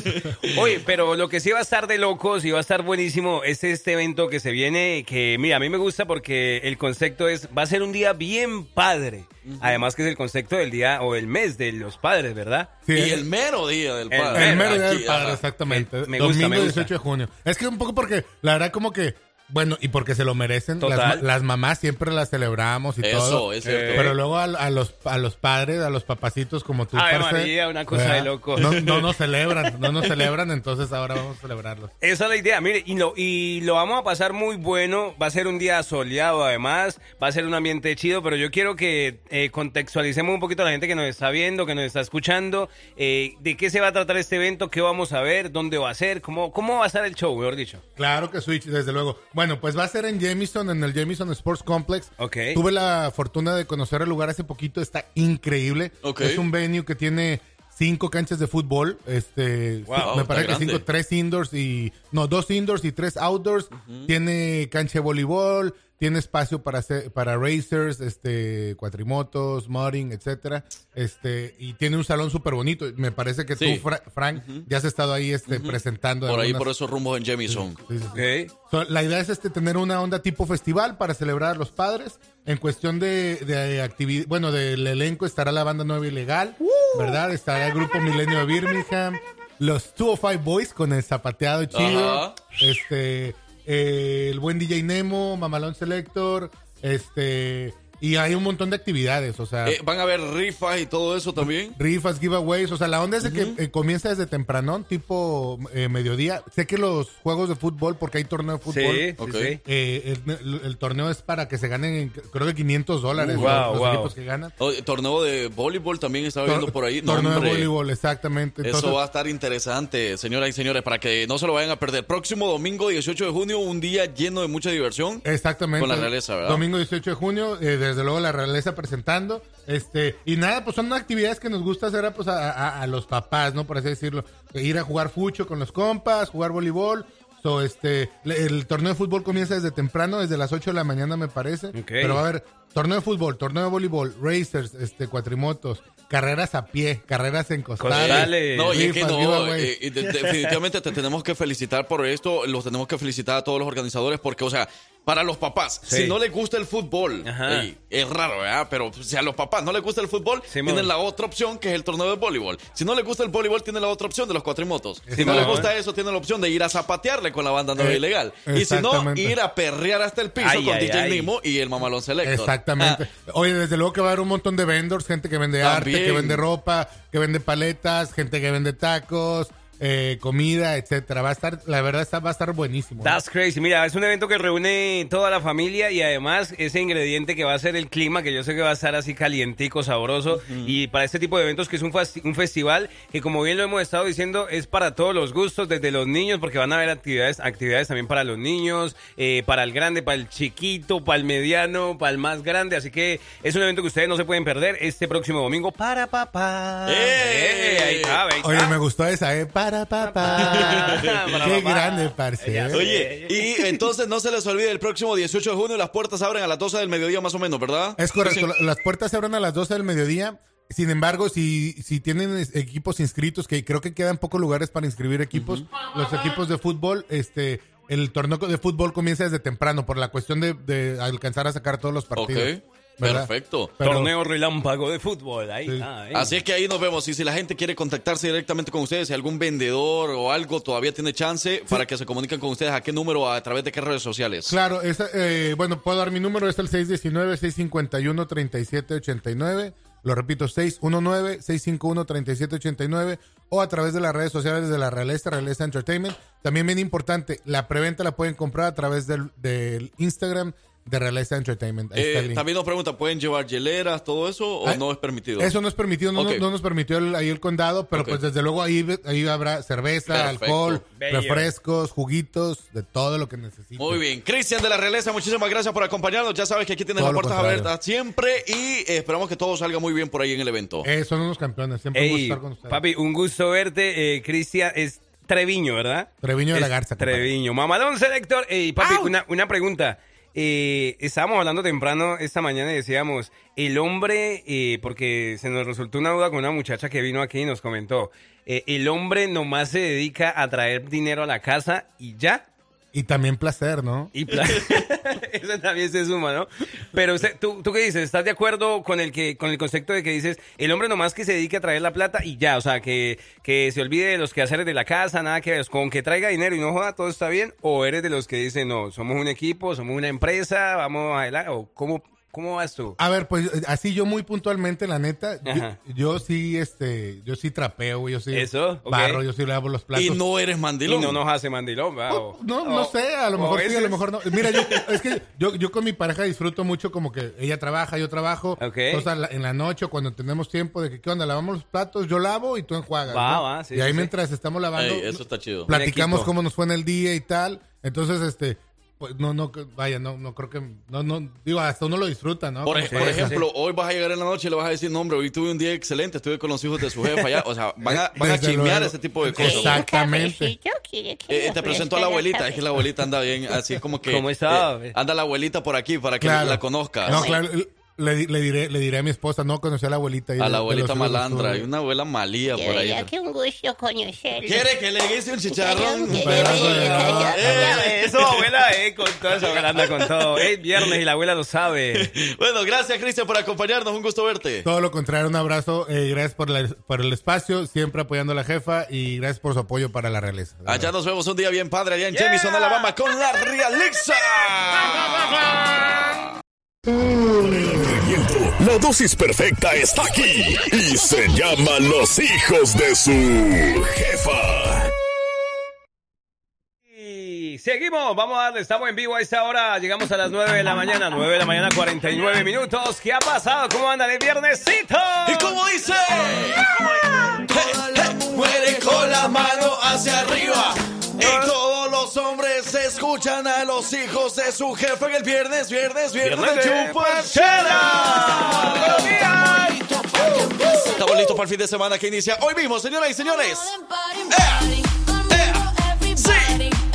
Oye, pero lo que sí va a estar de locos y va a estar buenísimo es este evento que se viene, que mira, a mí me gusta porque el concepto es, va a ser un día bien padre. Además que es el concepto del día o el mes de los padres, ¿verdad? Sí, y el mero día del El padre. El mero día Aquí, del padre, ajá. exactamente. Me- me gusta, Domingo me gusta. 18 de junio. Es que un poco porque, la verdad, como que, bueno, y porque se lo merecen. Las, mamás siempre las celebramos y Eso, todo. es cierto. Pero luego a, a los, a los padres, a los papacitos como tú, Ave parce, María, una cosa de locos. No, no nos celebran, no nos celebran, entonces ahora vamos a celebrarlos. Esa es la idea, mire, y lo, y lo vamos a pasar muy bueno, va a ser un día soleado además, va a ser un ambiente chido, pero yo quiero que eh, contextualicemos un poquito a la gente que nos está viendo, que nos está escuchando, eh, de qué se va a tratar este evento, qué vamos a ver, dónde va a ser, cómo, cómo va a estar el show, mejor dicho. Claro que Switch, desde luego. Bueno, pues va a ser en Jamison, en el Jamison Sports Complex. Ok. Tuve la fortuna de conocer el lugar hace poquito, está increíble. Ok. Es un venue que tiene cinco canchas de fútbol. Este, Wow, me parece que grande. cinco, tres indoors y no, dos indoors y tres outdoors. Tiene cancha de voleibol, tiene espacio para hacer, para racers, este, cuatrimotos, modding, etcétera. Este, y tiene un salón súper bonito. Me parece que Sí. tú, Fra- Frank, ya has estado ahí este, presentando. Por ahí, por esos rumbos en Jamison. Sí, sí, sí. Ok. So, la idea es este tener una onda tipo festival para celebrar a los padres. En cuestión de, de actividad, bueno, del elenco estará la banda Nueva Ilegal, ¿verdad? Estará el grupo Milenio de Birmingham, los 205 Boys con el zapateado chido, Ajá. este, eh, el buen DJ Nemo, Mamalón Selector, este, y hay un montón de actividades, o sea, Eh, ¿Van a haber rifas y todo eso también? rifas, giveaways, o sea, la onda es de que eh, comienza desde tempranón, tipo eh, mediodía. Sé que los juegos de fútbol, porque hay torneo de fútbol, Sí, sí, Ok. sí. eh, el, el torneo es para que se ganen, creo que 500 dólares Uh, los, wow, los wow. equipos que ganan. Oh, torneo de voleibol también estaba viendo por ahí. No, torneo de voleibol, exactamente. Eso va a estar interesante, señoras y señores, para que no se lo vayan a perder. Próximo domingo 18 de junio, un día lleno de mucha diversión. Exactamente. Con la realeza, ¿verdad? Domingo 18 de junio, eh, desde luego la realeza presentando. Este, y nada, pues son actividades que nos gusta hacer pues, a, a- a los papás, ¿no? Por así decirlo. Ir a jugar fucho con los compas, jugar voleibol. So, este, el torneo de fútbol comienza desde temprano, desde las 8 de la mañana me parece. Pero va a haber torneo de fútbol, torneo de voleibol, racers, este, cuatrimotos, carreras a pie, carreras en costales. No, y es que no, giveaways. eh, y de- definitivamente te tenemos que felicitar por esto, los tenemos que felicitar a todos los organizadores porque, o sea, para los papás, Sí. si no les gusta el fútbol, ey, es raro, ¿verdad? Pero si a los papás no les gusta el fútbol, Simón. tienen la otra opción que es el torneo de voleibol. Si no les gusta el voleibol, tienen la otra opción de los cuatrimotos. Si no les gusta eso, tienen la opción de ir a zapatearle con la banda nueva Eh, ilegal. Y si no, ir a perrear hasta el piso Ay, con ay, DJ ay. Nimo y el mamalón selector. Exactamente. Ah, Oye, desde luego que va a haber un montón de vendors, gente que vende arte, que vende ropa, que vende paletas, gente que vende tacos, eh, comida, etcétera. Va a estar, la verdad, está, va a estar buenísimo. That's crazy. Mira, es un evento que reúne toda la familia y además ese ingrediente que va a ser el clima, que yo sé que va a estar así calientico, sabroso. Y para este tipo de eventos que es un, un festival que como bien lo hemos estado diciendo es para todos los gustos, desde los niños, porque van a haber actividades, actividades también para los niños, eh, para el grande, para el chiquito, para el mediano, para el más grande. Así que es un evento que ustedes no se pueden perder este próximo domingo para papá. ¡Eh! ahí está, ahí está. Oye, me gustó esa, ¿eh? Para papá. Qué grande, parce. ¿eh? Oye, y entonces no se les olvide, el próximo 18 de junio las puertas abren a las 12 del mediodía más o menos, ¿verdad? Es correcto, la- las puertas se abren a las 12 del mediodía. Sin embargo, si, si tienen equipos inscritos, que creo que quedan pocos lugares para inscribir equipos, los equipos de fútbol, este, el torneo de fútbol comienza desde temprano por la cuestión de, de alcanzar a sacar todos los partidos. Ok. ¿Verdad? Perfecto. Pero- Torneo relámpago de fútbol. Ahí está. ahí. Así es que ahí nos vemos. Y si la gente quiere contactarse directamente con ustedes, si algún vendedor o algo todavía tiene chance para que se comuniquen con ustedes, ¿a qué número? ¿A través de qué redes sociales? Claro, esa, eh, bueno, puedo dar mi número, es el 619-651-3789. Lo repito, 619-651-3789 o a través de las redes sociales de la Realeza, Realeza Entertainment. También bien importante, la preventa la pueden comprar a través del, del Instagram de Realeza Entertainment. Ahí está Eh, link. también nos pregunta, ¿pueden llevar hieleras, todo eso o Ah, no es permitido? Eso no es permitido, no, Ok. no nos permitió el- ahí el condado, pero Ok. pues desde luego ahí, ahí habrá cerveza, Perfecto. alcohol, Bello. refrescos, juguitos, de todo lo que necesiten. Muy bien. Cristian de la Realeza, muchísimas gracias por acompañarnos. Ya sabes que aquí tienes Todo las lo puertas contrario. abiertas siempre y eh, esperamos que todo salga muy bien por ahí en el evento. Eh, son unos campeones, siempre vamos a Ey, estar con ustedes. papi, un gusto verte. Eh, Cristian es Treviño, ¿verdad? Treviño de la Es Garza. compadre. Treviño. Mamalón Selector. Ey, papi, una, una pregunta. Eh, estábamos hablando temprano esta mañana y decíamos, el hombre, eh, porque se nos resultó una duda con una muchacha que vino aquí y nos comentó, eh, el hombre nomás se dedica a traer dinero a la casa y ya. Y también placer, ¿no? Y pla- Eso también se suma, ¿no? Pero usted, ¿tú, ¿tú qué dices? ¿Estás de acuerdo con el que con el concepto de que dices el hombre nomás que se dedique a traer la plata y ya? O sea, que, que se olvide de los quehaceres de la casa, nada que ver. Con que traiga dinero y no joda, todo está bien. ¿O eres de los que dicen, no, somos un equipo, somos una empresa, vamos adelante? ¿O cómo, cómo vas tú? A ver, pues así yo muy puntualmente, la neta, yo, sí, este, yo sí trapeo, yo sí Eso, barro, yo sí lavo los platos. Y no eres Y mandilón. no nos hace mandilón, ¿va? O- No, o- no sé, a lo mejor sí, a lo mejor no. Mira, yo, es que yo, yo con mi pareja disfruto mucho como que ella trabaja, yo trabajo. Ok. Entonces, la- en la noche, o cuando tenemos tiempo de que, ¿qué onda? Lavamos los platos, yo lavo y tú enjuagas. Va, ¿no? va, sí, y ahí sí, sí. mientras estamos lavando, Ey, eso está chido. platicamos cómo nos fue en el día y tal. Entonces, este, pues no, no, que- vaya, no, no creo que, no, no, digo, hasta uno lo disfruta, ¿no? Por, ejemplo, hoy vas a llegar en la noche y le vas a decir, no, hombre, hoy tuve un día excelente, estuve con los hijos de su jefa allá. O sea, van a, van a chismear ese tipo de cosas. Exactamente. Cafecito, ¿quiere que Eh, te presento a la abuelita, es que la abuelita anda bien, así como que... ¿Cómo está? eh, anda la abuelita por aquí para que Claro. la conozcas. No, claro, le, di- le diré, le diré a mi esposa, no conocí a la abuelita. ahí A de- la abuelita malandra, hay una abuela malía por ahí. verdad que un gusto conocerlo. ¿Quiere que le guise un chicharrón? Pedazo de nada. Eh, Eso, abuela, eh, con todo eso, abuela anda con todo. Es viernes y la abuela lo sabe. Bueno, gracias Cristian por acompañarnos, un gusto verte. Todo lo contrario, un abrazo. eh, gracias por, la- por el espacio, siempre apoyando a la jefa y gracias por su apoyo para la realeza. Allá verdad. nos vemos un día bien padre, allá en Jamison, Alabama, con la Realiza. La dosis perfecta está aquí y se llama Los hijos de su jefa. Y seguimos, vamos a darle, estamos en vivo a esta hora, llegamos a las 9 de la mañana, 9 de la mañana, 49 minutos. ¿Qué ha pasado? ¿Cómo anda el viernesito? ¿Y cómo dice? Muere con escuchan a los hijos de su jefe en el viernes, viernes, viernes, Viernes de de chuparchela. Estamos listos para el fin de semana que inicia hoy mismo, señoras y señores. Sí,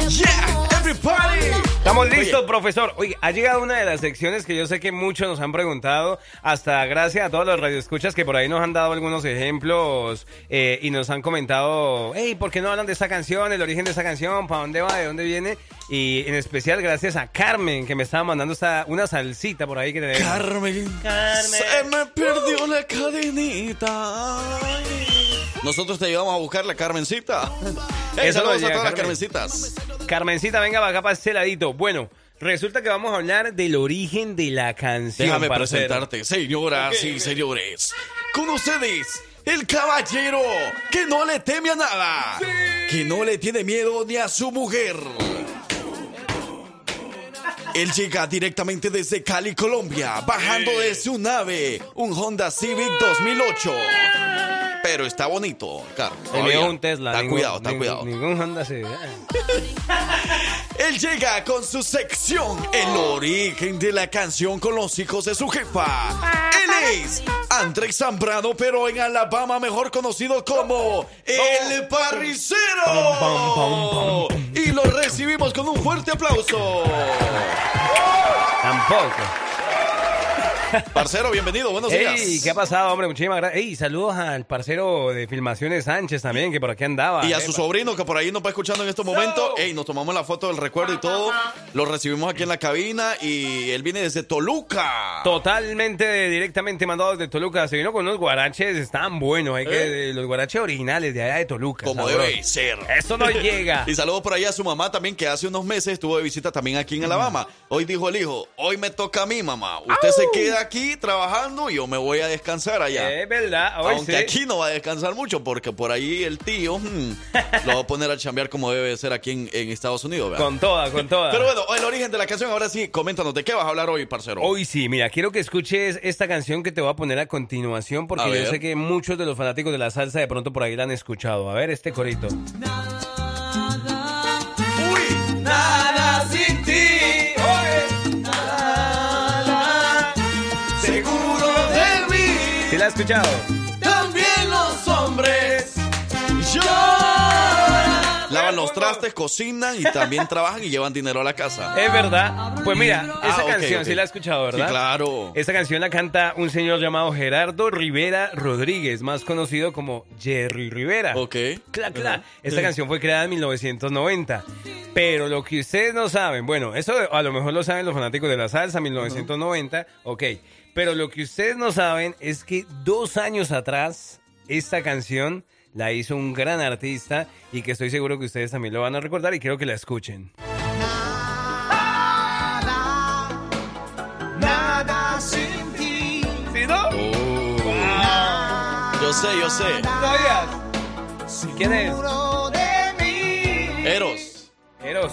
yeah, everybody. Estamos listos, Oye. profesor. Oye, ha llegado una de las secciones que yo sé que muchos nos han preguntado, hasta gracias a todos los radioescuchas que por ahí nos han dado algunos ejemplos eh, y nos han comentado, hey, ¿por qué no hablan de esta canción, el origen de esta canción, para dónde va, de dónde viene? Y en especial gracias a Carmen que me estaba mandando esta, una salsita por ahí que tenemos. Carmen, Carmen. se me perdió la cadenita. Nosotros te llevamos a buscar la Carmencita. Hey, Eso lo saludos a todas las Carmen. Carmencitas. Carmencita, venga para acá para este ladito. Bueno, resulta que vamos a hablar del origen de la canción. Déjame parcero. presentarte, señoras y señores. Con ustedes, el caballero que no le teme a nada. Que no le tiene miedo ni a su mujer. Él llega directamente desde Cali, Colombia, bajando de su nave, un Honda Civic 2008. Pero está bonito, claro. El todavía. es un Tesla. Está ningún- cuidado, está ningún- cuidado. Ningún Honda se... Él llega con su sección El origen de la canción con los hijos de su jefa. Él es Andrés Zambrano, pero en Alabama mejor conocido como El Parricero. Y lo recibimos con un fuerte aplauso. Tampoco. Parcero, bienvenido, buenos Ey, días. ¿qué ha pasado, hombre? Muchísimas gracias. Ey, saludos al parcero de Filmaciones Sánchez también, que por aquí andaba. Y a Eh, su sobrino que por ahí nos va escuchando en estos momentos. Ey, nos tomamos la foto del recuerdo y todo. Lo recibimos aquí en la cabina y él viene desde Toluca. Totalmente directamente mandado desde Toluca. Se vino con unos guaraches, estaban buenos. Hay que, los guaraches originales de allá de Toluca. ¿Eh? Como sabroso. debe ser. Eso no llega. y saludos por ahí a su mamá también, que hace unos meses estuvo de visita también aquí en Alabama. Hoy dijo el hijo, hoy me toca a mí, mamá. Usted se queda aquí trabajando y yo me voy a descansar allá. Es verdad, hoy Aunque sí. aquí no va a descansar mucho, porque por ahí el tío hmm, lo va a poner a chambear como debe ser aquí en, en Estados Unidos. ¿verdad? Con toda, con toda. Pero bueno, el origen de la canción, ahora sí, coméntanos, ¿de qué vas a hablar hoy, parcero? Hoy sí, mira, quiero que escuches esta canción que te voy a poner a continuación porque A yo sé que muchos de los fanáticos de la salsa de pronto por ahí la han escuchado. A ver este corito. Nada la has escuchado? También los hombres lloran. Lavan los trastes, cocinan y también trabajan y llevan dinero a la casa. Es verdad. Pues mira, esa Ah, ok, canción ok. sí la has escuchado, ¿verdad? Sí, claro. Esta canción la canta un señor llamado Gerardo Rivera Rodríguez, más conocido como Jerry Rivera. Ok. Cla, cla. Esta canción fue creada en 1990. Pero lo que ustedes no saben, bueno, eso a lo mejor lo saben los fanáticos de la salsa, 1990, ok. Pero lo que ustedes no saben es que dos años atrás, esta canción la hizo un gran artista y que estoy seguro que ustedes también lo van a recordar y quiero que la escuchen. Nada sin ti. ¿Sí, no? Yo sé, yo sé. ¿Quién es? Eros. Eros.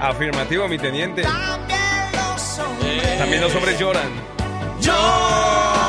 Afirmativo, mi teniente. También los hombres También los hombres lloran. Lloran.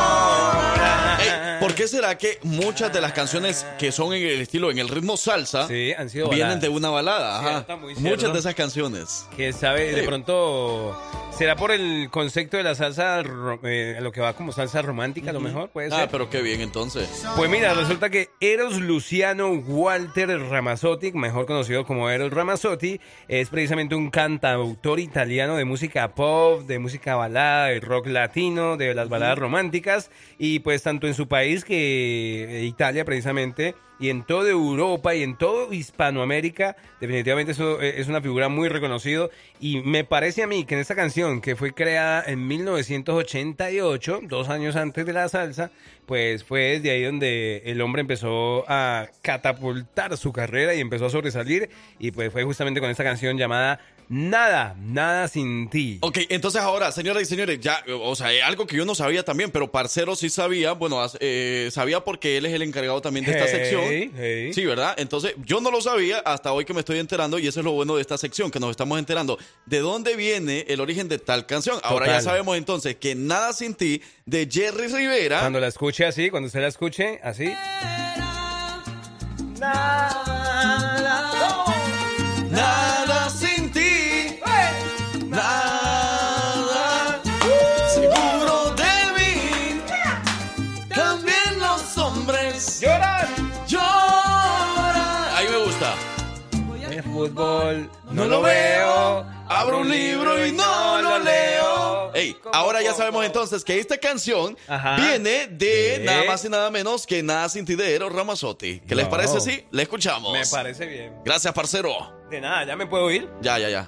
¿Por qué será que muchas de las canciones que son en el estilo, en el ritmo salsa, Sí, han sido vienen de una balada? Ajá. Cierto, muy cierto. Muchas de esas canciones. Que sabe, de pronto, será por el concepto de la salsa, eh, lo que va como salsa romántica, a lo mejor, puede ser. Ah, pero qué bien entonces. Pues mira, resulta que Eros Luciano Walter Ramazzotti, mejor conocido como Eros Ramazzotti, es precisamente un cantautor italiano de música pop, de música balada, de rock latino, de las baladas románticas, y pues tanto en su país que Italia precisamente, y en toda Europa y en todo Hispanoamérica, definitivamente eso eh, es una figura muy reconocido, y me parece a mí que en esta canción, que fue creada en 1988, dos años antes de la salsa, pues fue desde ahí donde el hombre empezó a catapultar su carrera y empezó a sobresalir y pues fue justamente con esta canción llamada Nada, nada sin ti. Ok, entonces ahora, señoras y señores, ya, o sea, eh, algo que yo no sabía también, pero Parcero sí sabía, bueno, eh, sabía porque él es el encargado también de esta Hey, sección. Hey. Sí, ¿verdad? Entonces, yo no lo sabía hasta hoy que me estoy enterando y eso es lo bueno de esta sección, que nos estamos enterando de dónde viene el origen de tal canción. Ahora ya sabemos entonces que Nada Sin Ti de Jerry Rivera. Cuando la escuche así, cuando usted la escuche así. Nada fútbol no lo veo. Abro un libro y no lo leo. Ey, ahora ya sabemos entonces que esta canción Ajá. viene de Sí. nada más y nada menos que Nada sin ti de Eros Ramazzotti. ¿Qué les No. parece así? Le escuchamos. Me parece bien. Gracias, parcero. De nada, ya me puedo ir. Ya, ya, ya.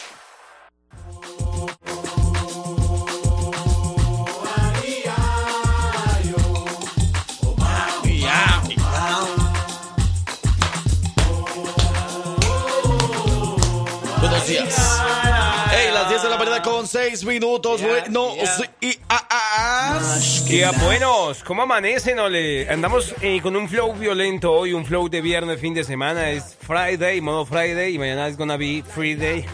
6 minutos. Bueno, sí, y ah, ah, ah. Día buenos, ¿cómo amanecen? Ole? Andamos eh, con un flow violento hoy, un flow de viernes, fin de semana. Es Friday, modo Friday, y mañana es gonna be free day.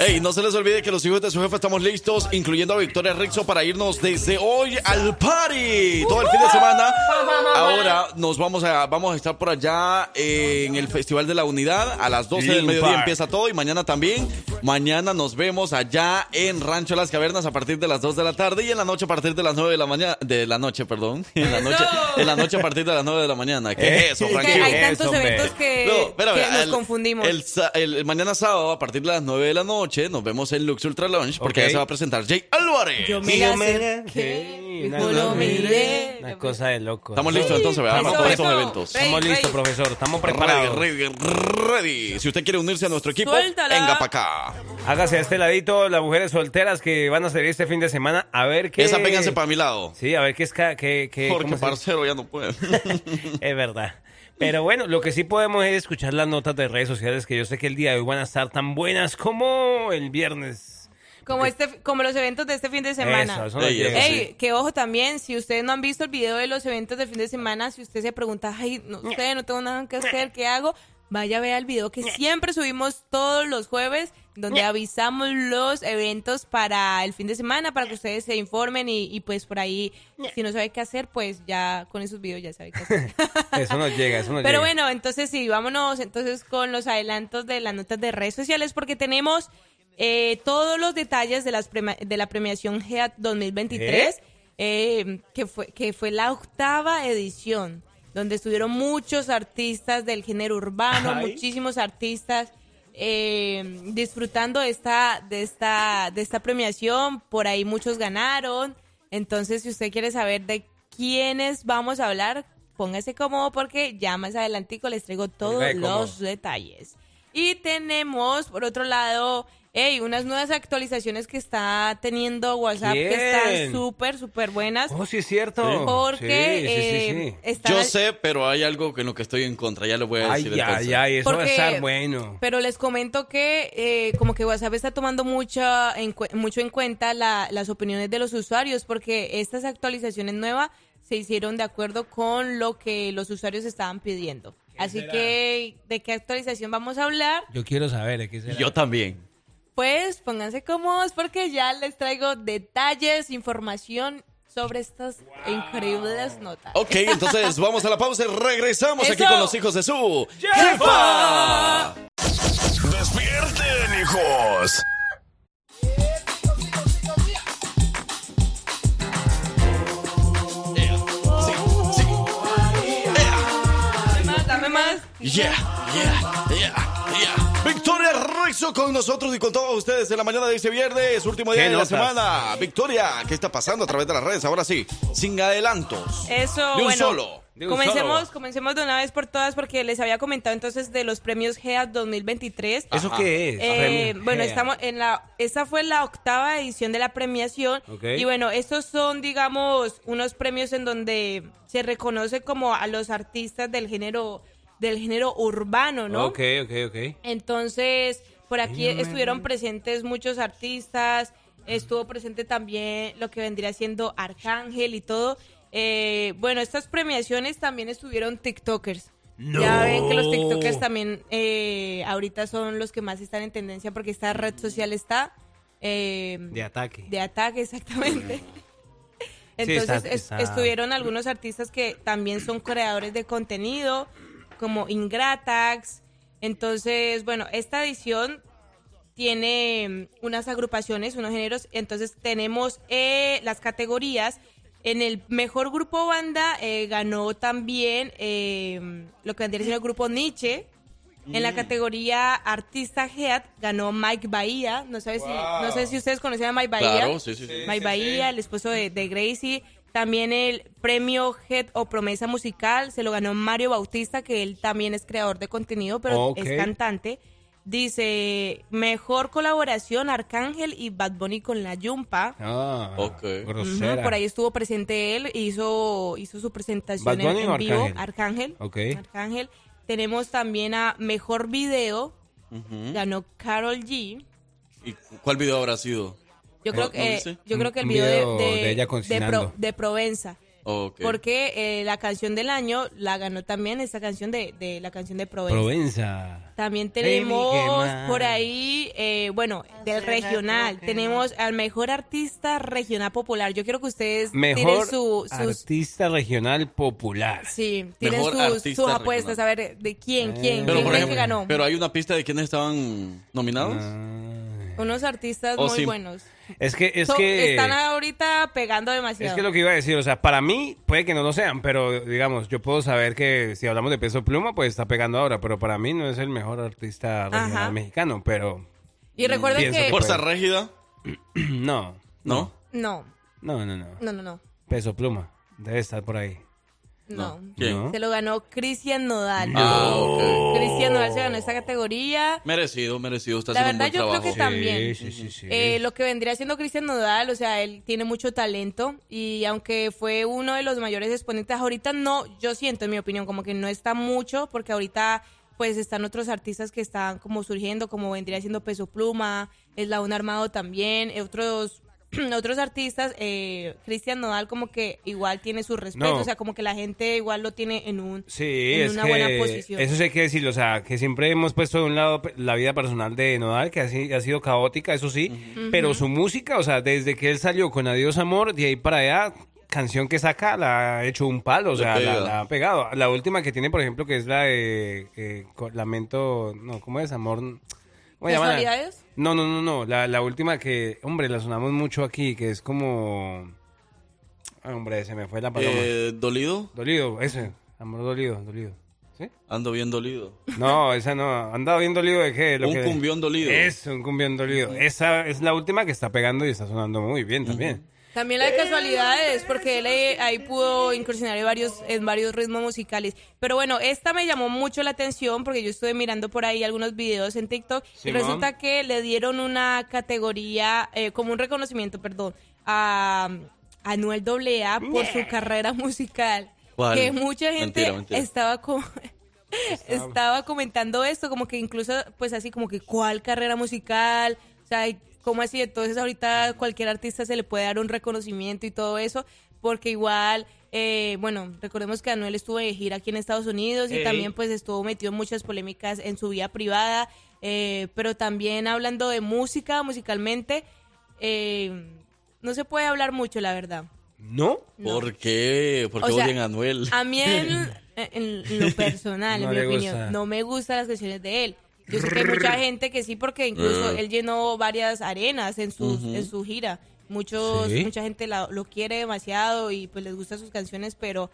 Ey, no se les olvide que los hijos de su jefe estamos listos, incluyendo a Victoria Rixo, para irnos desde hoy al party. Todo el fin de semana. Ahora nos vamos a, vamos a estar por allá en el Festival de la Unidad. A las 12 del mediodía empieza todo y mañana también. Mañana nos vemos allá en Rancho Las Cavernas a partir de las 2 de la tarde y en la noche a partir de las 9 de la mañana. De la noche, perdón. En la noche, en la noche a partir de las 9 de la mañana. ¿Qué es eso, Frankie? hay tantos eventos que, No, espérame, que nos el- confundimos. El, mañana sábado, a partir de las 9 de la noche, nos vemos en Lux Ultra Lounge porque ya se va a presentar Jay Álvarez. Yo me lo miré. Una cosa de loco. Estamos listos entonces, veamos Estamos todos eventos. Estamos listos, profesor. Estamos Ready, preparados. ready, ready. Si usted quiere unirse a nuestro equipo, Suéltala. venga para acá. Hágase a este ladito las mujeres solteras que van a salir este fin de semana. A ver qué. Esa péganse para mi lado. Sí, a ver qué es. Qué, qué, Porque se- parcero ya no puede. Es verdad. Pero bueno, lo que sí podemos es escuchar las notas de redes sociales que yo sé que el día de hoy van a estar tan buenas como el viernes. Como, este, como los eventos de este fin de semana. Eso, eso Ey, eso Ey, que ojo también, si ustedes no han visto el video de los eventos del fin de semana, si usted se pregunta, ay, no sé, no tengo nada que hacer, ¿qué hago? Vaya a ver el video que siempre subimos todos los jueves, donde avisamos los eventos para el fin de semana, para que ustedes se informen y, y pues por ahí, si no sabe qué hacer, pues ya con esos videos ya sabe qué hacer. Eso nos llega, eso nos Pero llega. bueno, entonces sí, vámonos entonces con los adelantos de las notas de redes sociales porque tenemos eh, todos los detalles de, las prema- de la premiación GEAT 2023, eh, que, fue, que fue la octava edición, donde estuvieron muchos artistas del género urbano, Ay. muchísimos artistas eh, disfrutando de esta, de, esta, de esta premiación, por ahí muchos ganaron. Entonces, si usted quiere saber de quiénes vamos a hablar, póngase cómodo porque ya más adelantico les traigo todos los detalles. Y tenemos, por otro lado, hey, unas nuevas actualizaciones que está teniendo WhatsApp que están súper, súper buenas. Oh, sí, es cierto. Porque Sí, sí, sí, eh, sí. están- Yo sé, pero hay algo en lo que estoy en contra. Ya lo voy a Ay, decir. ay, entonces. ay, eso va a estar bueno. Pero les comento que eh, como que WhatsApp está tomando mucha, en cu- mucho en cuenta la- las opiniones de los usuarios porque estas actualizaciones nuevas se hicieron de acuerdo con lo que los usuarios estaban pidiendo. Así que, ¿de qué actualización vamos a hablar? Yo quiero saber de qué será. Yo también. Pues pónganse cómodos porque ya les traigo detalles, información sobre estas increíbles notas. Ok, entonces vamos a la pausa y regresamos aquí con los hijos de su ¡Jefa! ¡Despierten, hijos! Dame más, dame más. Yeah, yeah, yeah, yeah. Victoria Rexo con nosotros y con todos ustedes en la mañana de este viernes, último día ¿Qué de notas? la semana. Victoria, ¿qué está pasando a través de las redes? Ahora sí, sin adelantos. Eso, De un bueno. solo. De Comencemos, solo. comencemos de una vez por todas porque les había comentado entonces de los premios GEA 2023. ¿Eso Ajá. qué es? Eh, bueno, estamos en la, esta fue la octava edición de la premiación Ok. y bueno, estos son, digamos, unos premios en donde se reconoce como a los artistas del género, del género urbano, ¿no? Ok, ok, ok. Entonces, por aquí Ay, no me- estuvieron presentes muchos artistas, estuvo presente también lo que vendría siendo Arcángel y todo. Eh, bueno, estas premiaciones también estuvieron TikTokers. Ya ven que los TikTokers también eh, ahorita son los que más están en tendencia porque esta red social está eh, De ataque. de ataque, exactamente. Sí, Entonces está- es- está- estuvieron algunos artistas que también son creadores de contenido, como Ingratax. Entonces, bueno, esta edición tiene mm, unas agrupaciones, unos géneros. Entonces tenemos eh, las categorías. En el mejor grupo banda eh, ganó también eh, lo que vendría siendo el grupo Nietzsche. En la categoría artista head ganó Mike Bahía. No sé si, no sé si ustedes conocían a Mike Bahía. Claro, sí, sí, sí. Mike Bahía, el esposo de, de Gracie. También el premio Head o Promesa Musical se lo ganó Mario Bautista, que él también es creador de contenido, pero es cantante. Dice, mejor colaboración Arcángel y Bad Bunny con la Yumpa. Ah, Ok. grosera. Ujú, por ahí estuvo presente él, hizo, hizo su presentación ¿Bad en, vivo. Arcángel? Arcángel. Ok. Arcángel. Tenemos también a Mejor Video, ganó Carol G. ¿Y cuál video habrá sido? Yo ¿No- creo que, yo creo que el video, video de, de, de ella. Pro- de Provenza. Porque eh, la canción del año la ganó también esta canción de, de la canción de Provenza. Provenza. También tenemos por ahí, eh, bueno, del regional, tenemos al mejor artista regional popular. Yo quiero que ustedes tiren Mejor su, sus, artista regional popular. sí, tienen Mejor sus, sus apuestas, a ver, de quién, quién. Pero quién por que ganó. pero hay una pista de quiénes estaban nominados. Ah, Unos artistas O muy buenos. Es que, es So- que... Están ahorita pegando demasiado. Es que lo que iba a decir, o sea, para mí puede que no lo sean, pero digamos, yo puedo saber que si hablamos de peso pluma, pues está pegando ahora, pero para mí no es el mejor artista regional mexicano, pero... Y recuerden pienso que- ¿Fuerza puede. Régida? No. ¿No? No, No, no, no. no, no, no. Peso pluma. Debe estar por ahí. No. ¿Quién? Se lo ganó Cristian Nodal. Ah, ok. Cristian Nodal se ganó esta categoría. Merecido, merecido. Está La haciendo verdad un buen yo creo trabajo. que también. Sí, sí, sí. Eh, lo que vendría siendo Cristian Nodal, o sea, él tiene mucho talento y aunque fue uno de los mayores exponentes, ahorita no, yo siento en mi opinión como que no está mucho porque ahorita pues están otros artistas que están como surgiendo, como vendría siendo Peso Pluma, Eslabón Armado también, eh, otros otros artistas, eh, Cristian Nodal como que igual tiene su respeto, No. o sea, como que la gente igual lo tiene en un Sí, en es una que buena posición. eso sí hay que decirlo, o sea, que siempre hemos puesto de un lado la vida personal de Nodal, que ha, ha sido caótica, eso sí, pero su música, o sea, desde que él salió con Adiós Amor, de ahí para allá, canción que saca, la ha hecho un palo, o sea, la, ha pegado. La última que tiene, por ejemplo, que es la de eh, Lamento, no, ¿cómo es? Amor... ¿cómo se llama? ¿Casualidades? No, no, no, no, la, la última que, hombre, la sonamos mucho aquí, que es como... Hombre, se me fue la paloma. Eh, ¿Dolido? Dolido, ese. Amor dolido, dolido. ¿Sí? Ando bien dolido. No, esa no. ¿Andado bien dolido de qué? Lo Un que- cumbión dolido. Es un cumbión dolido. Esa es la última que está pegando y está sonando muy bien también. También la de casualidades, porque él ahí, ahí pudo incursionar en varios, en varios ritmos musicales. Pero bueno, esta me llamó mucho la atención porque yo estuve mirando por ahí algunos videos en TikTok y resulta que le dieron una categoría, eh, como un reconocimiento, perdón, a a Anuel AA por su carrera musical. ¿Cuál? Que mucha gente Mentira, mentira. estaba como... Estaba comentando esto, como que incluso, pues así como que, ¿cuál carrera musical? O sea, ¿cómo así? Entonces ahorita cualquier artista se le puede dar un reconocimiento y todo eso, porque igual, eh, bueno, recordemos que Anuel estuvo de gira aquí en Estados Unidos y Ey. también pues estuvo metido en muchas polémicas en su vida privada, eh, pero también hablando de música, musicalmente, eh, no se puede hablar mucho, la verdad. ¿No? ¿Por qué? ¿Por qué O sea, odian a Anuel? A mí en, en lo personal, No en mi opinión, gusta. no me gustan las canciones de él. Yo sé que hay mucha gente que sí, porque incluso Mm. él llenó varias arenas en su, Ujú. en su gira. Muchos, Sí. Mucha gente la- lo quiere demasiado y pues les gustan sus canciones, pero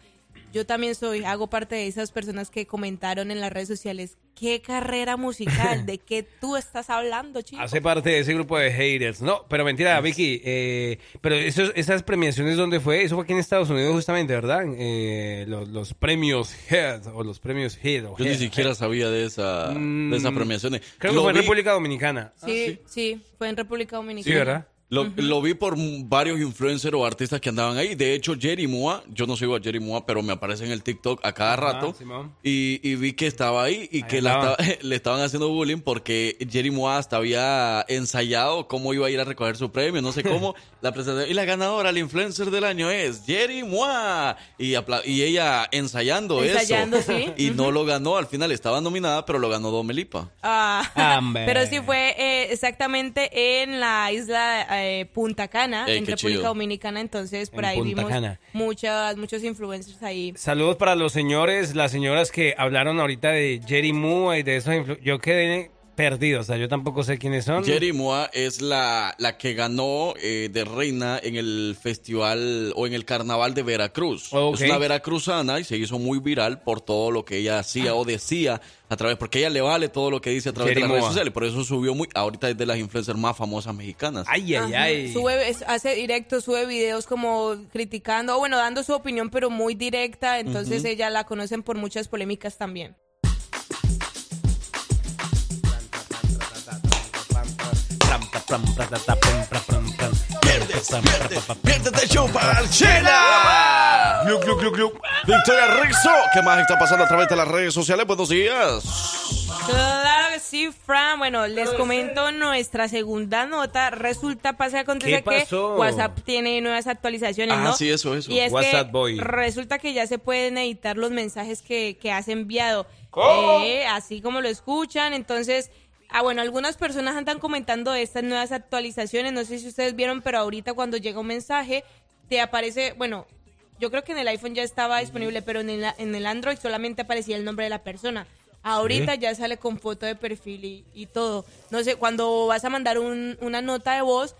yo también soy, hago parte de esas personas que comentaron en las redes sociales, ¿qué carrera musical? ¿De qué tú estás hablando, chico? Hace parte de ese grupo de haters. No, pero mentira, Vicky. eh, pero esos, esas premiaciones, ¿dónde fue? Eso fue aquí en Estados Unidos, justamente, ¿verdad? Eh, los, los premios Head o los premios Head. o Yo ni Head. siquiera sabía de esa de esas Mm, premiaciones. Creo que fue en República Dominicana. sí, sí, fue en República Dominicana. Sí, ¿verdad? Lo, lo vi por varios influencers o artistas que andaban ahí. De hecho, Jerry Mua, yo no sigo a Jerry Mua, pero me aparece en el TikTok a cada rato. Y, y vi que estaba ahí y Ahí que la le estaban haciendo bullying porque Jerry Mua hasta había ensayado cómo iba a ir a recoger su premio, no sé cómo. la presentación. Y la ganadora, la influencer del año es Jerry Mua. Y, apla- y ella ensayando, Ensayando, eso. sí. Y no lo ganó. Al final estaba nominada, pero lo ganó Domelipa. Ah, pero sí fue eh, exactamente en la isla eh, Punta Cana, Ey, en República chido. Dominicana. Entonces, por En ahí Punta vimos Cana. muchas, muchos influencers ahí. Saludos para los señores, las señoras que hablaron ahorita de Jerry Moore y de esos influ- Yo quedé perdido, o sea, yo tampoco sé quiénes son. Jerry es la, la que ganó eh, de reina en el festival o en el carnaval de Veracruz. Ok. Es una veracruzana y se hizo muy viral por todo lo que ella hacía o decía a través, porque ella le vale todo lo que dice a través Jerry de las redes sociales. Por eso subió muy, ahorita es de las influencers más famosas mexicanas. Ay, ay, Ajá. ay. Sube, es- hace directo, sube videos como criticando, o bueno, dando su opinión, pero muy directa. Entonces, ella la conocen por muchas polémicas también. Piérdete el show para Chela. Glu, glu, glu, glu. Victoria Rizzo, ¿qué más está pasando a través de las redes sociales? Buenos días. Claro que sí, Fran. Bueno, les comento nuestra segunda nota. Resulta, pasa acontece que WhatsApp tiene nuevas actualizaciones, Ah, ¿no? sí, eso, eso. Y es WhatsApp que Boy. resulta que ya se pueden editar los mensajes que, que has enviado. ¿Cómo? Eh, así como lo escuchan. Entonces, ah, bueno, algunas personas andan comentando estas nuevas actualizaciones. No sé si ustedes vieron, pero ahorita cuando llega un mensaje, te aparece, bueno, yo creo que en el iPhone ya estaba disponible, pero en el, en el Android solamente aparecía el nombre de la persona. Ahorita Sí. ya sale con foto de perfil y, y todo. No sé, cuando vas a mandar un- una nota de voz,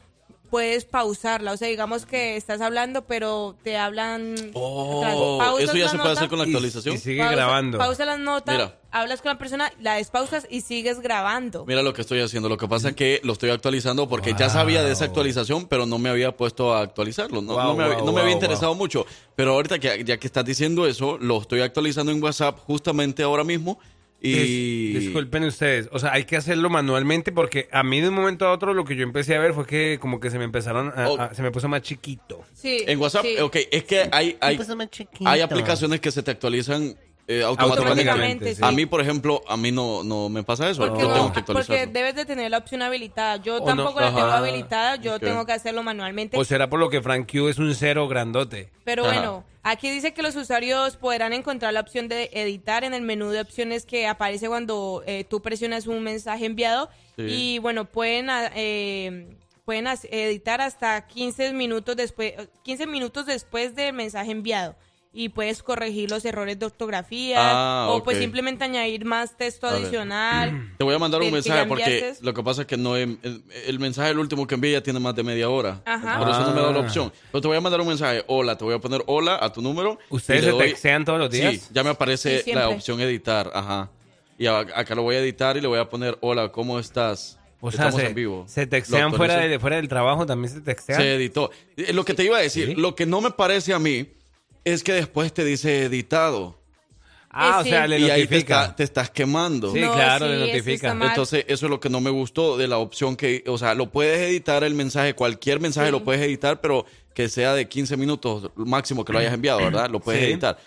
puedes pausarla. O sea, digamos que estás hablando, pero te hablan... Oh, eso ya se puede hacer con la actualización. Y sigue pausa- grabando. Pausa la nota, Mira. hablas con la persona, la despausas y sigues grabando. Mira lo que estoy haciendo. Lo que pasa es que lo estoy actualizando porque ya sabía de esa actualización, pero no me había puesto a actualizarlo. No, Wow, no me, había- wow, no me había wow, interesado mucho. Pero ahorita que ya que estás diciendo eso, lo estoy actualizando en WhatsApp justamente ahora mismo. Y Dis- disculpen ustedes, o sea, hay que hacerlo manualmente porque a mí de un momento a otro lo que yo empecé a ver fue que como que se me empezaron a, Oh. a- se me puso más chiquito. Sí, en WhatsApp, sí. ok, es que hay, hay, hay aplicaciones que se te actualizan eh, automáticamente. Automáticamente, sí. A mí, por ejemplo, a mí no, no me pasa eso. Porque, Yo no, tengo que porque debes de tener la opción habilitada. Yo O no. tampoco la tengo habilitada, yo tengo que hacerlo manualmente. O será por lo que Frank Q es un cero grandote. Pero Ajá. bueno, aquí dice que los usuarios podrán encontrar la opción de editar en el menú de opciones que aparece cuando eh, tú presionas un mensaje enviado. Sí. Y bueno, pueden, ah, eh, pueden editar hasta 15 minutos después, 15 minutos después del mensaje enviado. Y puedes corregir los errores de ortografía Ah, o pues simplemente añadir más texto A ver. adicional. Te voy a mandar un mensaje porque lo que pasa es que no he- el, el mensaje el último que envié ya tiene más de media hora. Ajá. Por eso no me da la Ah. opción. Pero te voy a mandar un mensaje. Hola, te voy a poner hola a tu número. ¿Ustedes se doy- textean todos los días? Sí, ya me aparece Sí, la opción editar. Ajá. Y a- acá lo voy a editar y le voy a poner hola, ¿cómo estás? O sea, Estamos se, en vivo. se textean fuera, de, fuera del trabajo, también se textean. Se editó. Eh, Lo que te iba a decir, Sí. lo que no me parece a mí es que después te dice editado. Ah, Eh, o sea, sí. le y ahí te, está- te estás quemando. Sí, No, claro, sí, le eso notifica. mal. Entonces, eso es lo que no me gustó de la opción que, o sea, lo puedes editar el mensaje, cualquier mensaje Sí. lo puedes editar, pero que sea de 15 minutos máximo que lo hayas enviado, ¿verdad? Lo puedes Sí, editar.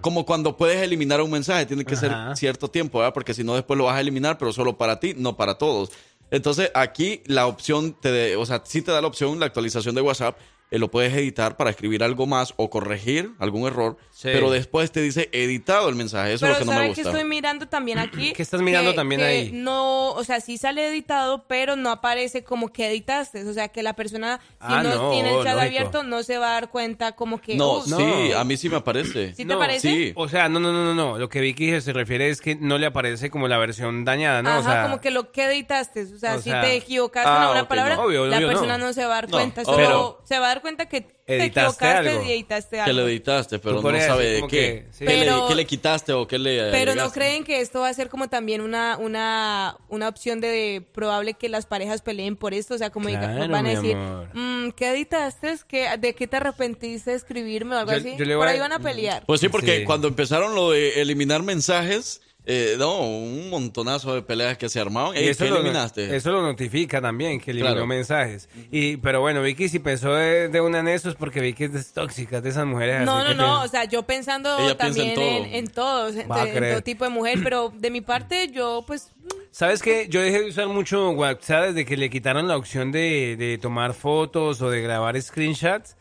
Como, cuando puedes eliminar un mensaje, tiene que Ajá. ser cierto tiempo, ¿verdad? Porque si no, después lo vas a eliminar, pero solo para ti, no para todos. Entonces, aquí la opción, te de- o sea, sí te da la opción, la actualización de WhatsApp, eh, lo puedes editar para escribir algo más o corregir algún error, Sí. pero después te dice editado el mensaje. Eso Pero es lo que no me ¿sabe gusta. que estoy mirando también aquí? ¿Qué estás mirando Que- también que ahí? No, o sea, sí sale editado, pero no aparece como que editaste. O sea, que la persona, si Ah, no, no, tiene el chat lógico. abierto, no se va a dar cuenta como que... No, "Uh, sí, a mí sí me aparece. ¿Sí te No, parece? sí. O sea, no, no, no, no, no. Lo que Vicky se refiere es que no le aparece como la versión dañada, ¿no? Ajá, o sea, como que lo que editaste. O sea, o si sea- te equivocaste Ah, en una ok, palabra, no, obvio, la obvio, persona no. no. se va a dar cuenta. Solo Pero- se va a dar cuenta que te Editaste equivocaste algo. y editaste Que algo. le editaste, pero no sabe de qué. que- sí. ¿Qué, le, Pero- qué le quitaste o qué le Pero no creen que esto va a ser como también una, una, una opción de probable que las parejas peleen por esto. O sea, como diga- van a decir, amor. "Mm, ¿qué editaste? ¿Qué, ¿De qué te arrepentiste de escribirme o algo Yo- así? yo le por a- ahí van a pelear. Pues sí, porque Sí. cuando empezaron lo de eliminar mensajes, eh, no, un montonazo de peleas que se armaron. Y eso ¿Qué lo, eliminaste? eso lo notifica también, que eliminó Claro. mensajes. Y, pero bueno, Vicky, si pensó de, de una en eso es porque Vicky es tóxica, de esas mujeres No, no, que no, o sea, yo pensando Ella piensa en también todo. en, en todos, en, en todo tipo de mujer, pero de mi parte yo pues ¿Sabes qué? Yo dejé de usar mucho WhatsApp desde que le quitaron la opción de, de tomar fotos o de grabar screenshots.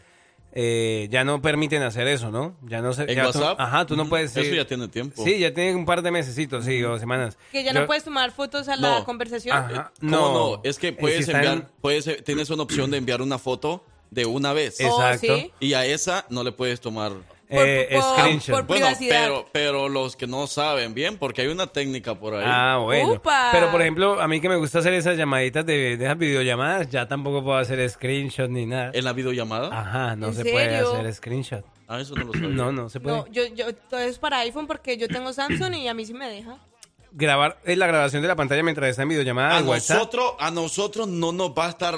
Eh, ya no permiten hacer eso, ¿no? Ya no se, ¿En ya tú- WhatsApp? ajá, tú no puedes. Eso sí. ya tiene tiempo. Sí, ya tiene un par de mesecitos, sí, o semanas. que ya Yo- no puedes tomar fotos a la No. conversación. Ajá. ¿Cómo No. no? Es que Eh, puedes si enviar, puedes, eh, tienes una opción de enviar una foto de una vez. Oh, Exacto. ¿sí? Y a esa no le puedes tomar Eh, por- screenshot. por- Bueno, Privacidad. pero, pero los que no saben bien, porque hay una técnica por ahí. Ah, bueno. ¡Upa! Pero, por ejemplo, a mí que me gusta hacer esas llamaditas de, de esas videollamadas, ya tampoco puedo hacer screenshot ni nada. ¿En la videollamada? Ajá, no ¿En se puede hacer screenshot. Ah, eso no lo sabía. No, no se puede. No, yo, yo, todo es para iPhone porque yo tengo Samsung y a mí sí me deja. Grabar es la grabación de la pantalla mientras está en videollamada A nosotros, a nosotros no nos va a estar,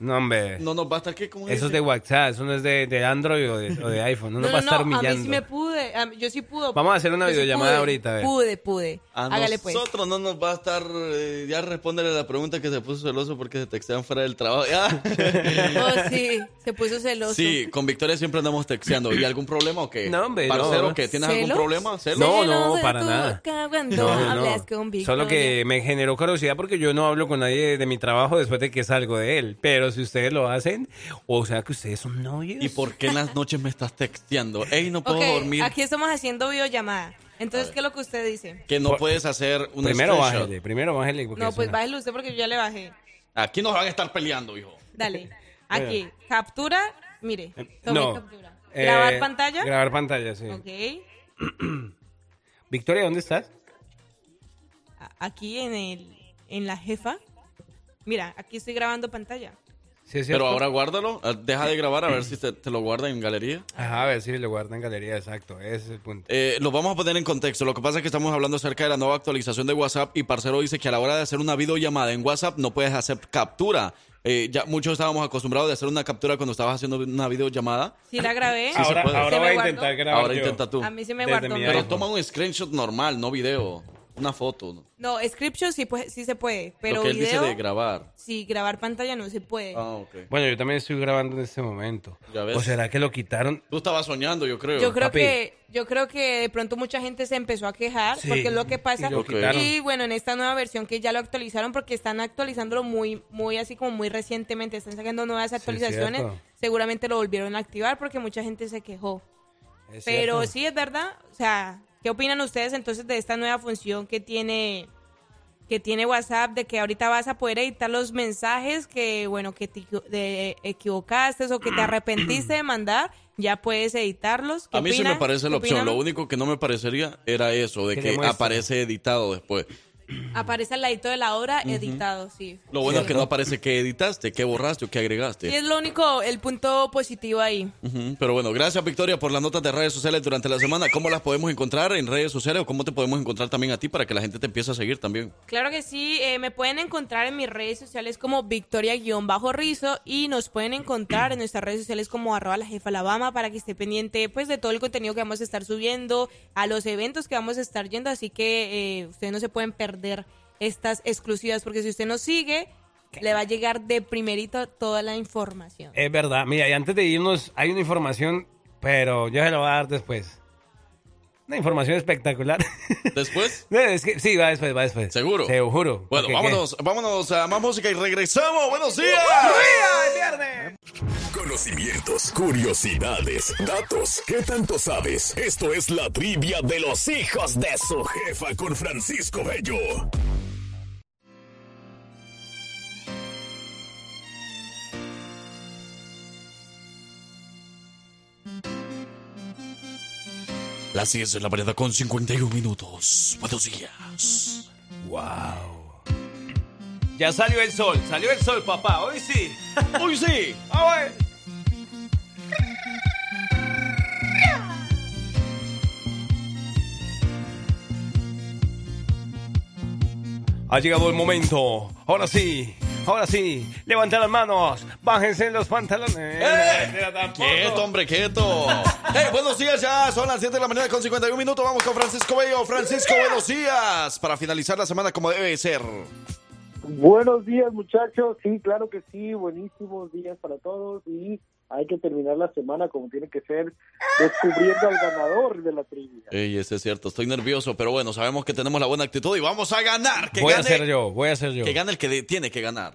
No, hombre. no nos va a estar, ¿qué? ¿Cómo Eso es de WhatsApp, eso no es de, de Android o de, o de iPhone. No, nos va a estar a mí humillando. sí me pude, mí- yo sí pude. Vamos a hacer una videollamada pude, ahorita, a ver. Pude, pude. A Hágale pues. nosotros no nos va a estar, eh, ya respóndele la pregunta que se puso celoso porque se textean fuera del trabajo. Ya. Oh, sí, se puso celoso. Sí, con Victoria siempre andamos texteando. ¿Y algún problema o qué? No, hombre, Parcero, no. ¿qué? ¿Tienes algún problema? ¿Celos? No, no, para nada. No, no, hablas no. con Solo que Victoria. me generó curiosidad porque yo no hablo con nadie de mi trabajo después de que salgo de él. Pero si ustedes lo hacen, o sea que ustedes son novios. ¿Y por qué en las noches me estás texteando? Ey, no puedo dormir. aquí estamos haciendo videollamada. Entonces, ¿qué es lo que usted dice? Que no Por- puedes hacer un Primero screenshot. bájale, primero bájale. No, pues bájele usted porque yo ya le bajé. Aquí nos van a estar peleando, hijo. Dale. Aquí, captura, mire. Tome No. captura. Eh, ¿Grabar pantalla? Grabar pantalla, sí. Ok. Victoria, ¿dónde estás? aquí en el en la jefa. Mira, aquí estoy grabando pantalla. Sí, es Pero ahora guárdalo, eh, deja de grabar a ver si te, te lo guarda en galería. Ajá, a ver si lo guarda en galería, exacto. Ese es el punto. Eh, lo vamos a poner en contexto. Lo que pasa es que estamos hablando acerca de la nueva actualización de WhatsApp y Parcero dice que a la hora de hacer una videollamada en WhatsApp no puedes hacer captura. Eh, ya muchos estábamos acostumbrados de hacer una captura cuando estabas haciendo una videollamada. Sí la grabé. Sí ahora ahora voy a intentar grabar Ahora yo. intenta tú. A mí se me Desde guardó. Pero toma un screenshot normal, no video. Una foto. ¿no? No, Scripture sí, puede- sí se puede, pero lo que él video, dice de grabar. sí, grabar pantalla no se puede. Ah, ok. Bueno, yo también estoy grabando en este momento. Ya ves. ¿O será que lo quitaron? Tú estabas soñando, yo creo. Yo creo Papi. que yo creo que de pronto mucha gente se empezó a quejar Sí, porque es lo que pasa y lo bueno en esta nueva versión que ya lo actualizaron porque están actualizándolo muy muy así como muy recientemente están sacando nuevas actualizaciones seguramente lo volvieron a activar porque mucha gente se quejó pero cierto. sí es verdad o sea qué opinan ustedes entonces de esta nueva función que tiene que tiene WhatsApp de que ahorita vas a poder editar los mensajes que bueno que te de- equivocaste o que te arrepentiste de mandar ya puedes editarlos ¿Qué A mí sí me parece la ¿Qué opción. opinan? Lo único que no me parecería era eso, de Que aparece editado después. Aparece al ladito de la obra editado, sí. Lo bueno es que no aparece que editaste, que borraste o que agregaste. Y es lo único, el punto positivo ahí. Ujú, Pero bueno, gracias Victoria por las notas de redes sociales durante la semana. ¿Cómo las podemos encontrar en redes sociales o cómo te podemos encontrar también a ti para que la gente te empiece a seguir también? Claro que sí, eh, me pueden encontrar en mis redes sociales como Victoria-Rizo y nos pueden encontrar en nuestras redes sociales como arroba la jefa Alabama para que esté pendiente pues de todo el contenido que vamos a estar subiendo, a los eventos que vamos a estar yendo, así que eh, ustedes no se pueden perder estas exclusivas porque si usted nos sigue, le va a llegar de primerito toda la información. Es verdad. Mira, y antes de irnos, hay una información, pero yo se lo voy a dar después. Una información espectacular. ¿Después? No, es que- sí, va después, va después. ¿Seguro? Te lo juro. Bueno, vámonos, vámonos a más música y regresamos. ¡Buenos días! Conocimientos, curiosidades, datos. ¿Qué tanto sabes? Esto es la trivia de los hijos de su jefa con Francisco Bello. Las 10 de la mañana con 51 minutos. Buenos días. Wow. Ya salió el sol, salió el sol, papá. Hoy sí. ¡Uy, sí! Ah, bueno. Ha llegado el momento. Ahora sí, ahora sí. Levanten las manos, bájense los pantalones. Tampoco. ¡Quieto, hombre, quieto! ¡Hey, buenos días! Ya son las 7 de la mañana con 51 minutos. Vamos con Francisco Bello. Francisco, buenos días. Para finalizar la semana como debe ser. Buenos días, muchachos. Sí, claro que sí. Buenísimos días para todos. Y hay que terminar la semana como tiene que ser, descubriendo al ganador de la trivia. Ey, ese es cierto. Estoy nervioso, pero bueno, sabemos que tenemos la buena actitud y vamos a ganar. Que Voy a gane, ser yo, voy a ser yo. Que gane el que tiene que ganar.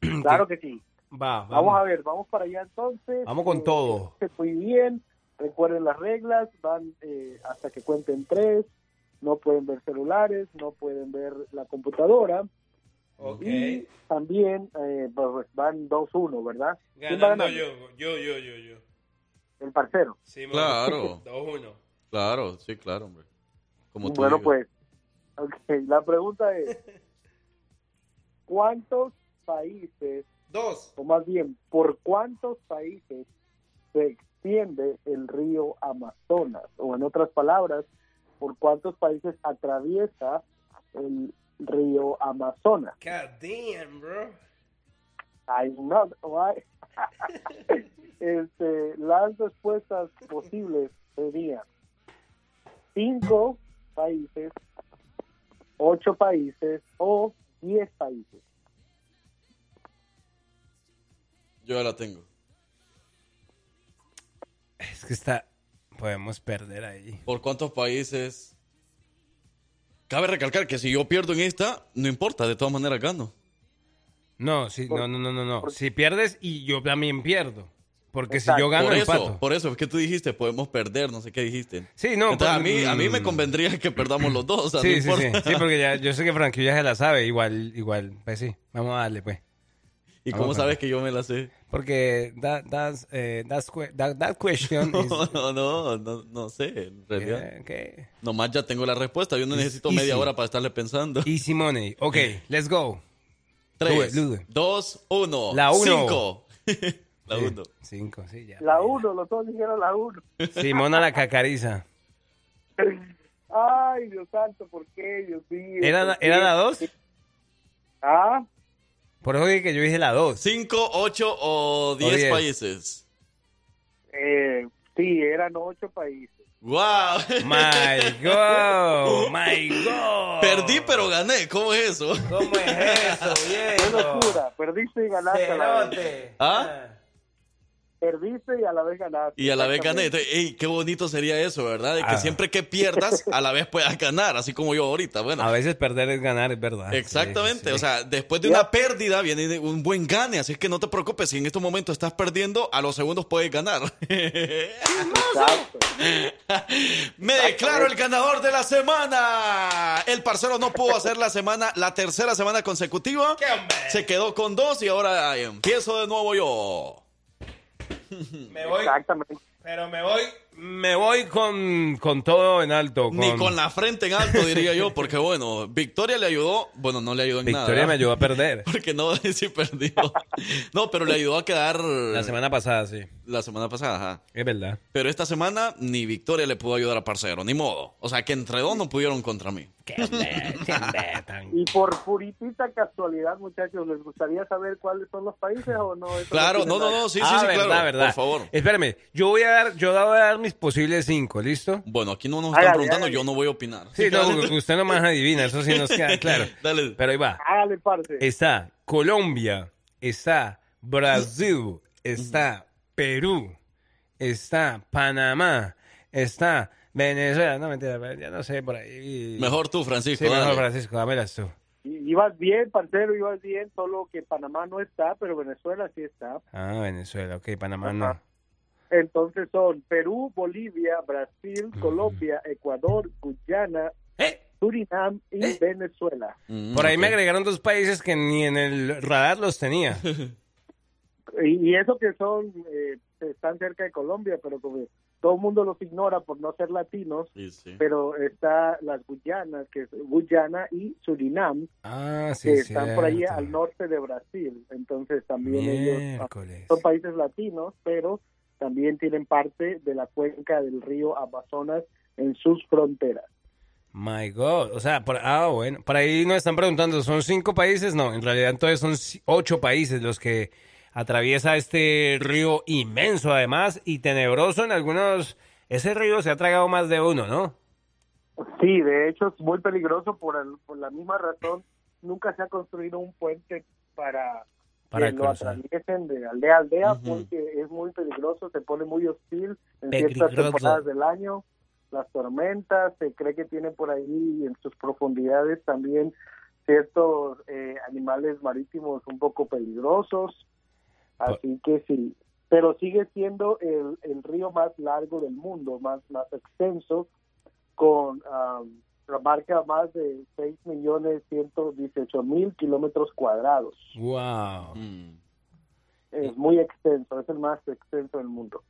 Claro que sí. Va, Vamos a ver, vamos para allá entonces. Vamos con Eh, todo. que Muy bien. Recuerden las reglas. Van eh, hasta que cuenten tres. No pueden ver celulares, no pueden ver la computadora. Y también eh, pues, van 2-1, ¿verdad? ¿Quién va Ganando ganando? yo, yo, yo, yo, yo. El parcero. Sí, Claro. 2-1. Claro, sí, claro, hombre. Como tú bueno, digas. pues, ok, la pregunta es, ¿cuántos países, Dos. o más bien, por cuántos países se extiende el río Amazonas? O en otras palabras, ¿por cuántos países atraviesa el río Amazonas? God damn, bro. I know, why? este, las respuestas posibles serían cinco países, ocho países o diez países. Yo ya la tengo. Es que está. Podemos perder ahí. ¿Por cuántos países? Cabe recalcar que si yo pierdo en esta, no importa, de todas maneras gano. No, sí, no, no, no, no, no. Si pierdes y yo también pierdo. Porque Exacto. si yo gano, por eso, empato. por eso, es que tú dijiste, podemos perder, no sé qué dijiste. Sí, no. Entonces, a, pues, mí, a mí me mm, convendría que perdamos los dos. o sea, Sí, no sí, sí, sí, porque ya, yo sé que Frankie ya se la sabe. Igual, igual, pues sí. Vamos a darle, pues. ¿Y cómo Vamos sabes que yo me la sé? Porque that, that's, eh, that's que- that, that question is... No, no, no, no, no sé, en realidad. Eh, okay. Nomás ya tengo la respuesta. Yo no It's necesito media easy. hora para estarle pensando. Easy money. Ok, let's go. Do it, Tres, do it. dos, uno. La uno. Cinco. la Sí, uno. Cinco, sí, ya. La 1, los dos dijeron la 1. Simona la cacariza. Ay, Dios santo, ¿por qué? Dios mío. ¿Era, la- ¿por qué? ¿Era la dos? Ah, Por eso que yo dije la dos. Cinco, ocho o diez, diez. países. eh, sí, eran ocho países. ¡Wow! My God, my God. Perdí, pero gané. ¿Cómo es eso? ¿Cómo es eso, Qué locura, perdiste y ganaste a la vez. Cerote. ¿Ah? Perdiste y a la vez ganaste. Y a la vez. Entonces, ey, qué bonito sería eso, ¿verdad? De que Ah. siempre que pierdas, a la vez puedas ganar, así como yo ahorita. Bueno, A veces perder es ganar, es verdad. exactamente. Sí, sí, sí. O sea, después de Ya. una pérdida viene un buen gane, así es que no te preocupes. Si en estos momentos estás perdiendo, a los segundos puedes ganar. Exacto. Me declaro el ganador de la semana. El parcero no pudo hacer la semana, la tercera semana consecutiva. Se quedó con dos y ahora empiezo de nuevo yo. Me voy, Exactamente. pero me voy, me voy con, con todo en alto. Con... Ni con la frente en alto, diría yo, porque bueno, Victoria le ayudó, bueno, no le ayudó en nada. Victoria me ayudó a perder. Porque no sí perdió. No, pero le ayudó a quedar La semana pasada, sí. la semana pasada, ajá. Es verdad. Pero esta semana ni Victoria le pudo ayudar a Parcero, ni modo. O sea, que entre dos no pudieron contra mí. Qué qué Y por puritita casualidad, muchachos, ¿les gustaría saber cuáles son los países o no? Eso Claro, no, no, no, sí, sí, ah, sí, verdad, claro. verdad. Por favor. Espérame, yo voy a dar, yo voy a dar mis posibles cinco, ¿listo? Bueno, aquí no nos Hágale, están preguntando, yo no voy a opinar. Sí, no, porque usted nomás adivina, eso sí nos queda claro. Dale. Pero ahí va. Hágale, parce. Está Colombia, está Brasil, está Perú, está Panamá, está Venezuela. No, mentira, ya no sé por ahí. Mejor tú, Francisco. Sí, mejor. Francisco, dámelas tú. Y- Ibas bien, parcero, ibas bien, solo que Panamá no está, pero Venezuela sí está. Ah, Venezuela, ok, Panamá no. Entonces son Perú, Bolivia, Brasil, Colombia, Ecuador, Guyana, Eh, Surinam y Venezuela. Mm, Por ahí me agregaron dos países que ni en el radar los tenía. Y, y eso que son, eh, están cerca de Colombia, pero como todo el mundo los ignora por no ser latinos, Sí, sí. pero está las Guyanas, que es Guyana y Surinam, Ah, sí, que están por ahí al norte de Brasil. Entonces también ellos son países latinos, pero también tienen parte de la cuenca del río Amazonas en sus fronteras. My God, o sea, por, ah, bueno, por ahí nos están preguntando, ¿son cinco países? No, en realidad entonces son ocho países los que atraviesa este río inmenso además y tenebroso en algunos, ese río se ha tragado más de uno, ¿no? Sí, de hecho es muy peligroso por, el- por la misma razón. Nunca se ha construido un puente para, Para que lo cruzar. atraviesen de aldea a aldea Ujú. porque es muy peligroso, se pone muy hostil en ciertas temporadas del año. Las tormentas, se cree que tienen por ahí en sus profundidades también ciertos eh, animales marítimos un poco peligrosos. Así que sí, pero sigue siendo el, el río más largo del mundo, más, más extenso, con um, marca más de 6.118.000 kilómetros cuadrados. Wow. Mm. Es muy extenso, es el más extenso del mundo.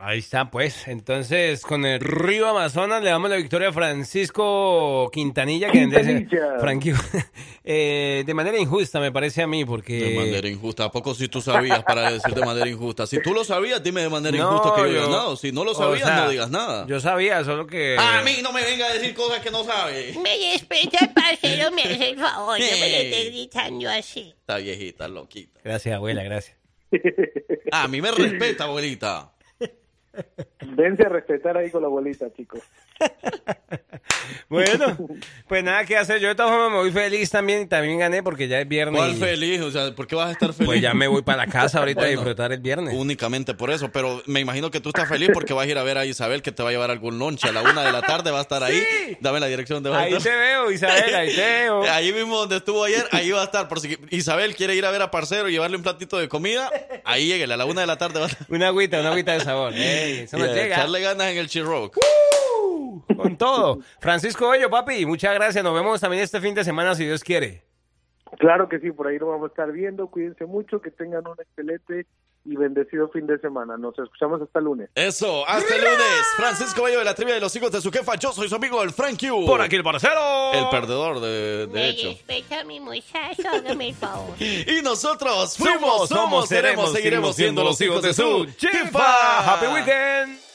Ahí está, pues. Entonces, con el río Amazonas le damos la victoria a Francisco Quintanilla, que Quintanilla. Franqui- eh, de manera injusta, me parece a mí, porque... De manera injusta. ¿A poco si tú sabías para decir de manera injusta? Si tú lo sabías, dime de manera No, injusta que yo he ganado. Si no lo o sabías, sea, no digas nada. Yo sabía, solo que... A mí no me venga a decir cosas que no sabe. Me respeta el parcero, me hace el favor, no me lo esté gritando así. Está viejita, loquita. Gracias, abuela, gracias. A mí me respeta, abuelita. Dense a respetar ahí con la abuelita, chicos. Bueno, pues nada que hacer. Yo de todas formas me voy feliz también y también gané porque ya es viernes. ¿Cuál y- feliz? O sea, ¿por qué vas a estar feliz? Pues ya me voy para la casa ahorita a Bueno, disfrutar el viernes. Únicamente por eso, pero me imagino que tú estás feliz porque vas a ir a ver a Isabel que te va a llevar algún lonche a la una de la tarde, va a estar ahí. Dame la dirección de a Ahí te veo, Isabel, ahí te veo. Ahí mismo donde estuvo ayer, ahí va a estar. Por si Isabel quiere ir a ver a Parcero y llevarle un platito de comida, ahí lléguele, a la una de la tarde va a estar. Una agüita, una agüita de sabor. Eso nos llega. echarle ganas en el Chirrock. Con todo. Francisco Bello, papi, muchas gracias. Nos vemos también este fin de semana si Dios quiere. Claro que sí, por ahí lo vamos a estar viendo. Cuídense mucho, que tengan un excelente y bendecido fin de semana. Nos escuchamos hasta el lunes. Eso, hasta el lunes. Francisco Bello de la trivia de los hijos de su jefa. Yo soy su amigo, el Frank Q. Por aquí el parcero. El perdedor, de, de Me hecho. respeta mi muchacho, hágame el favor. Y nosotros fuimos, somos, seremos, seguiremos siendo los hijos de su jefa. Happy weekend.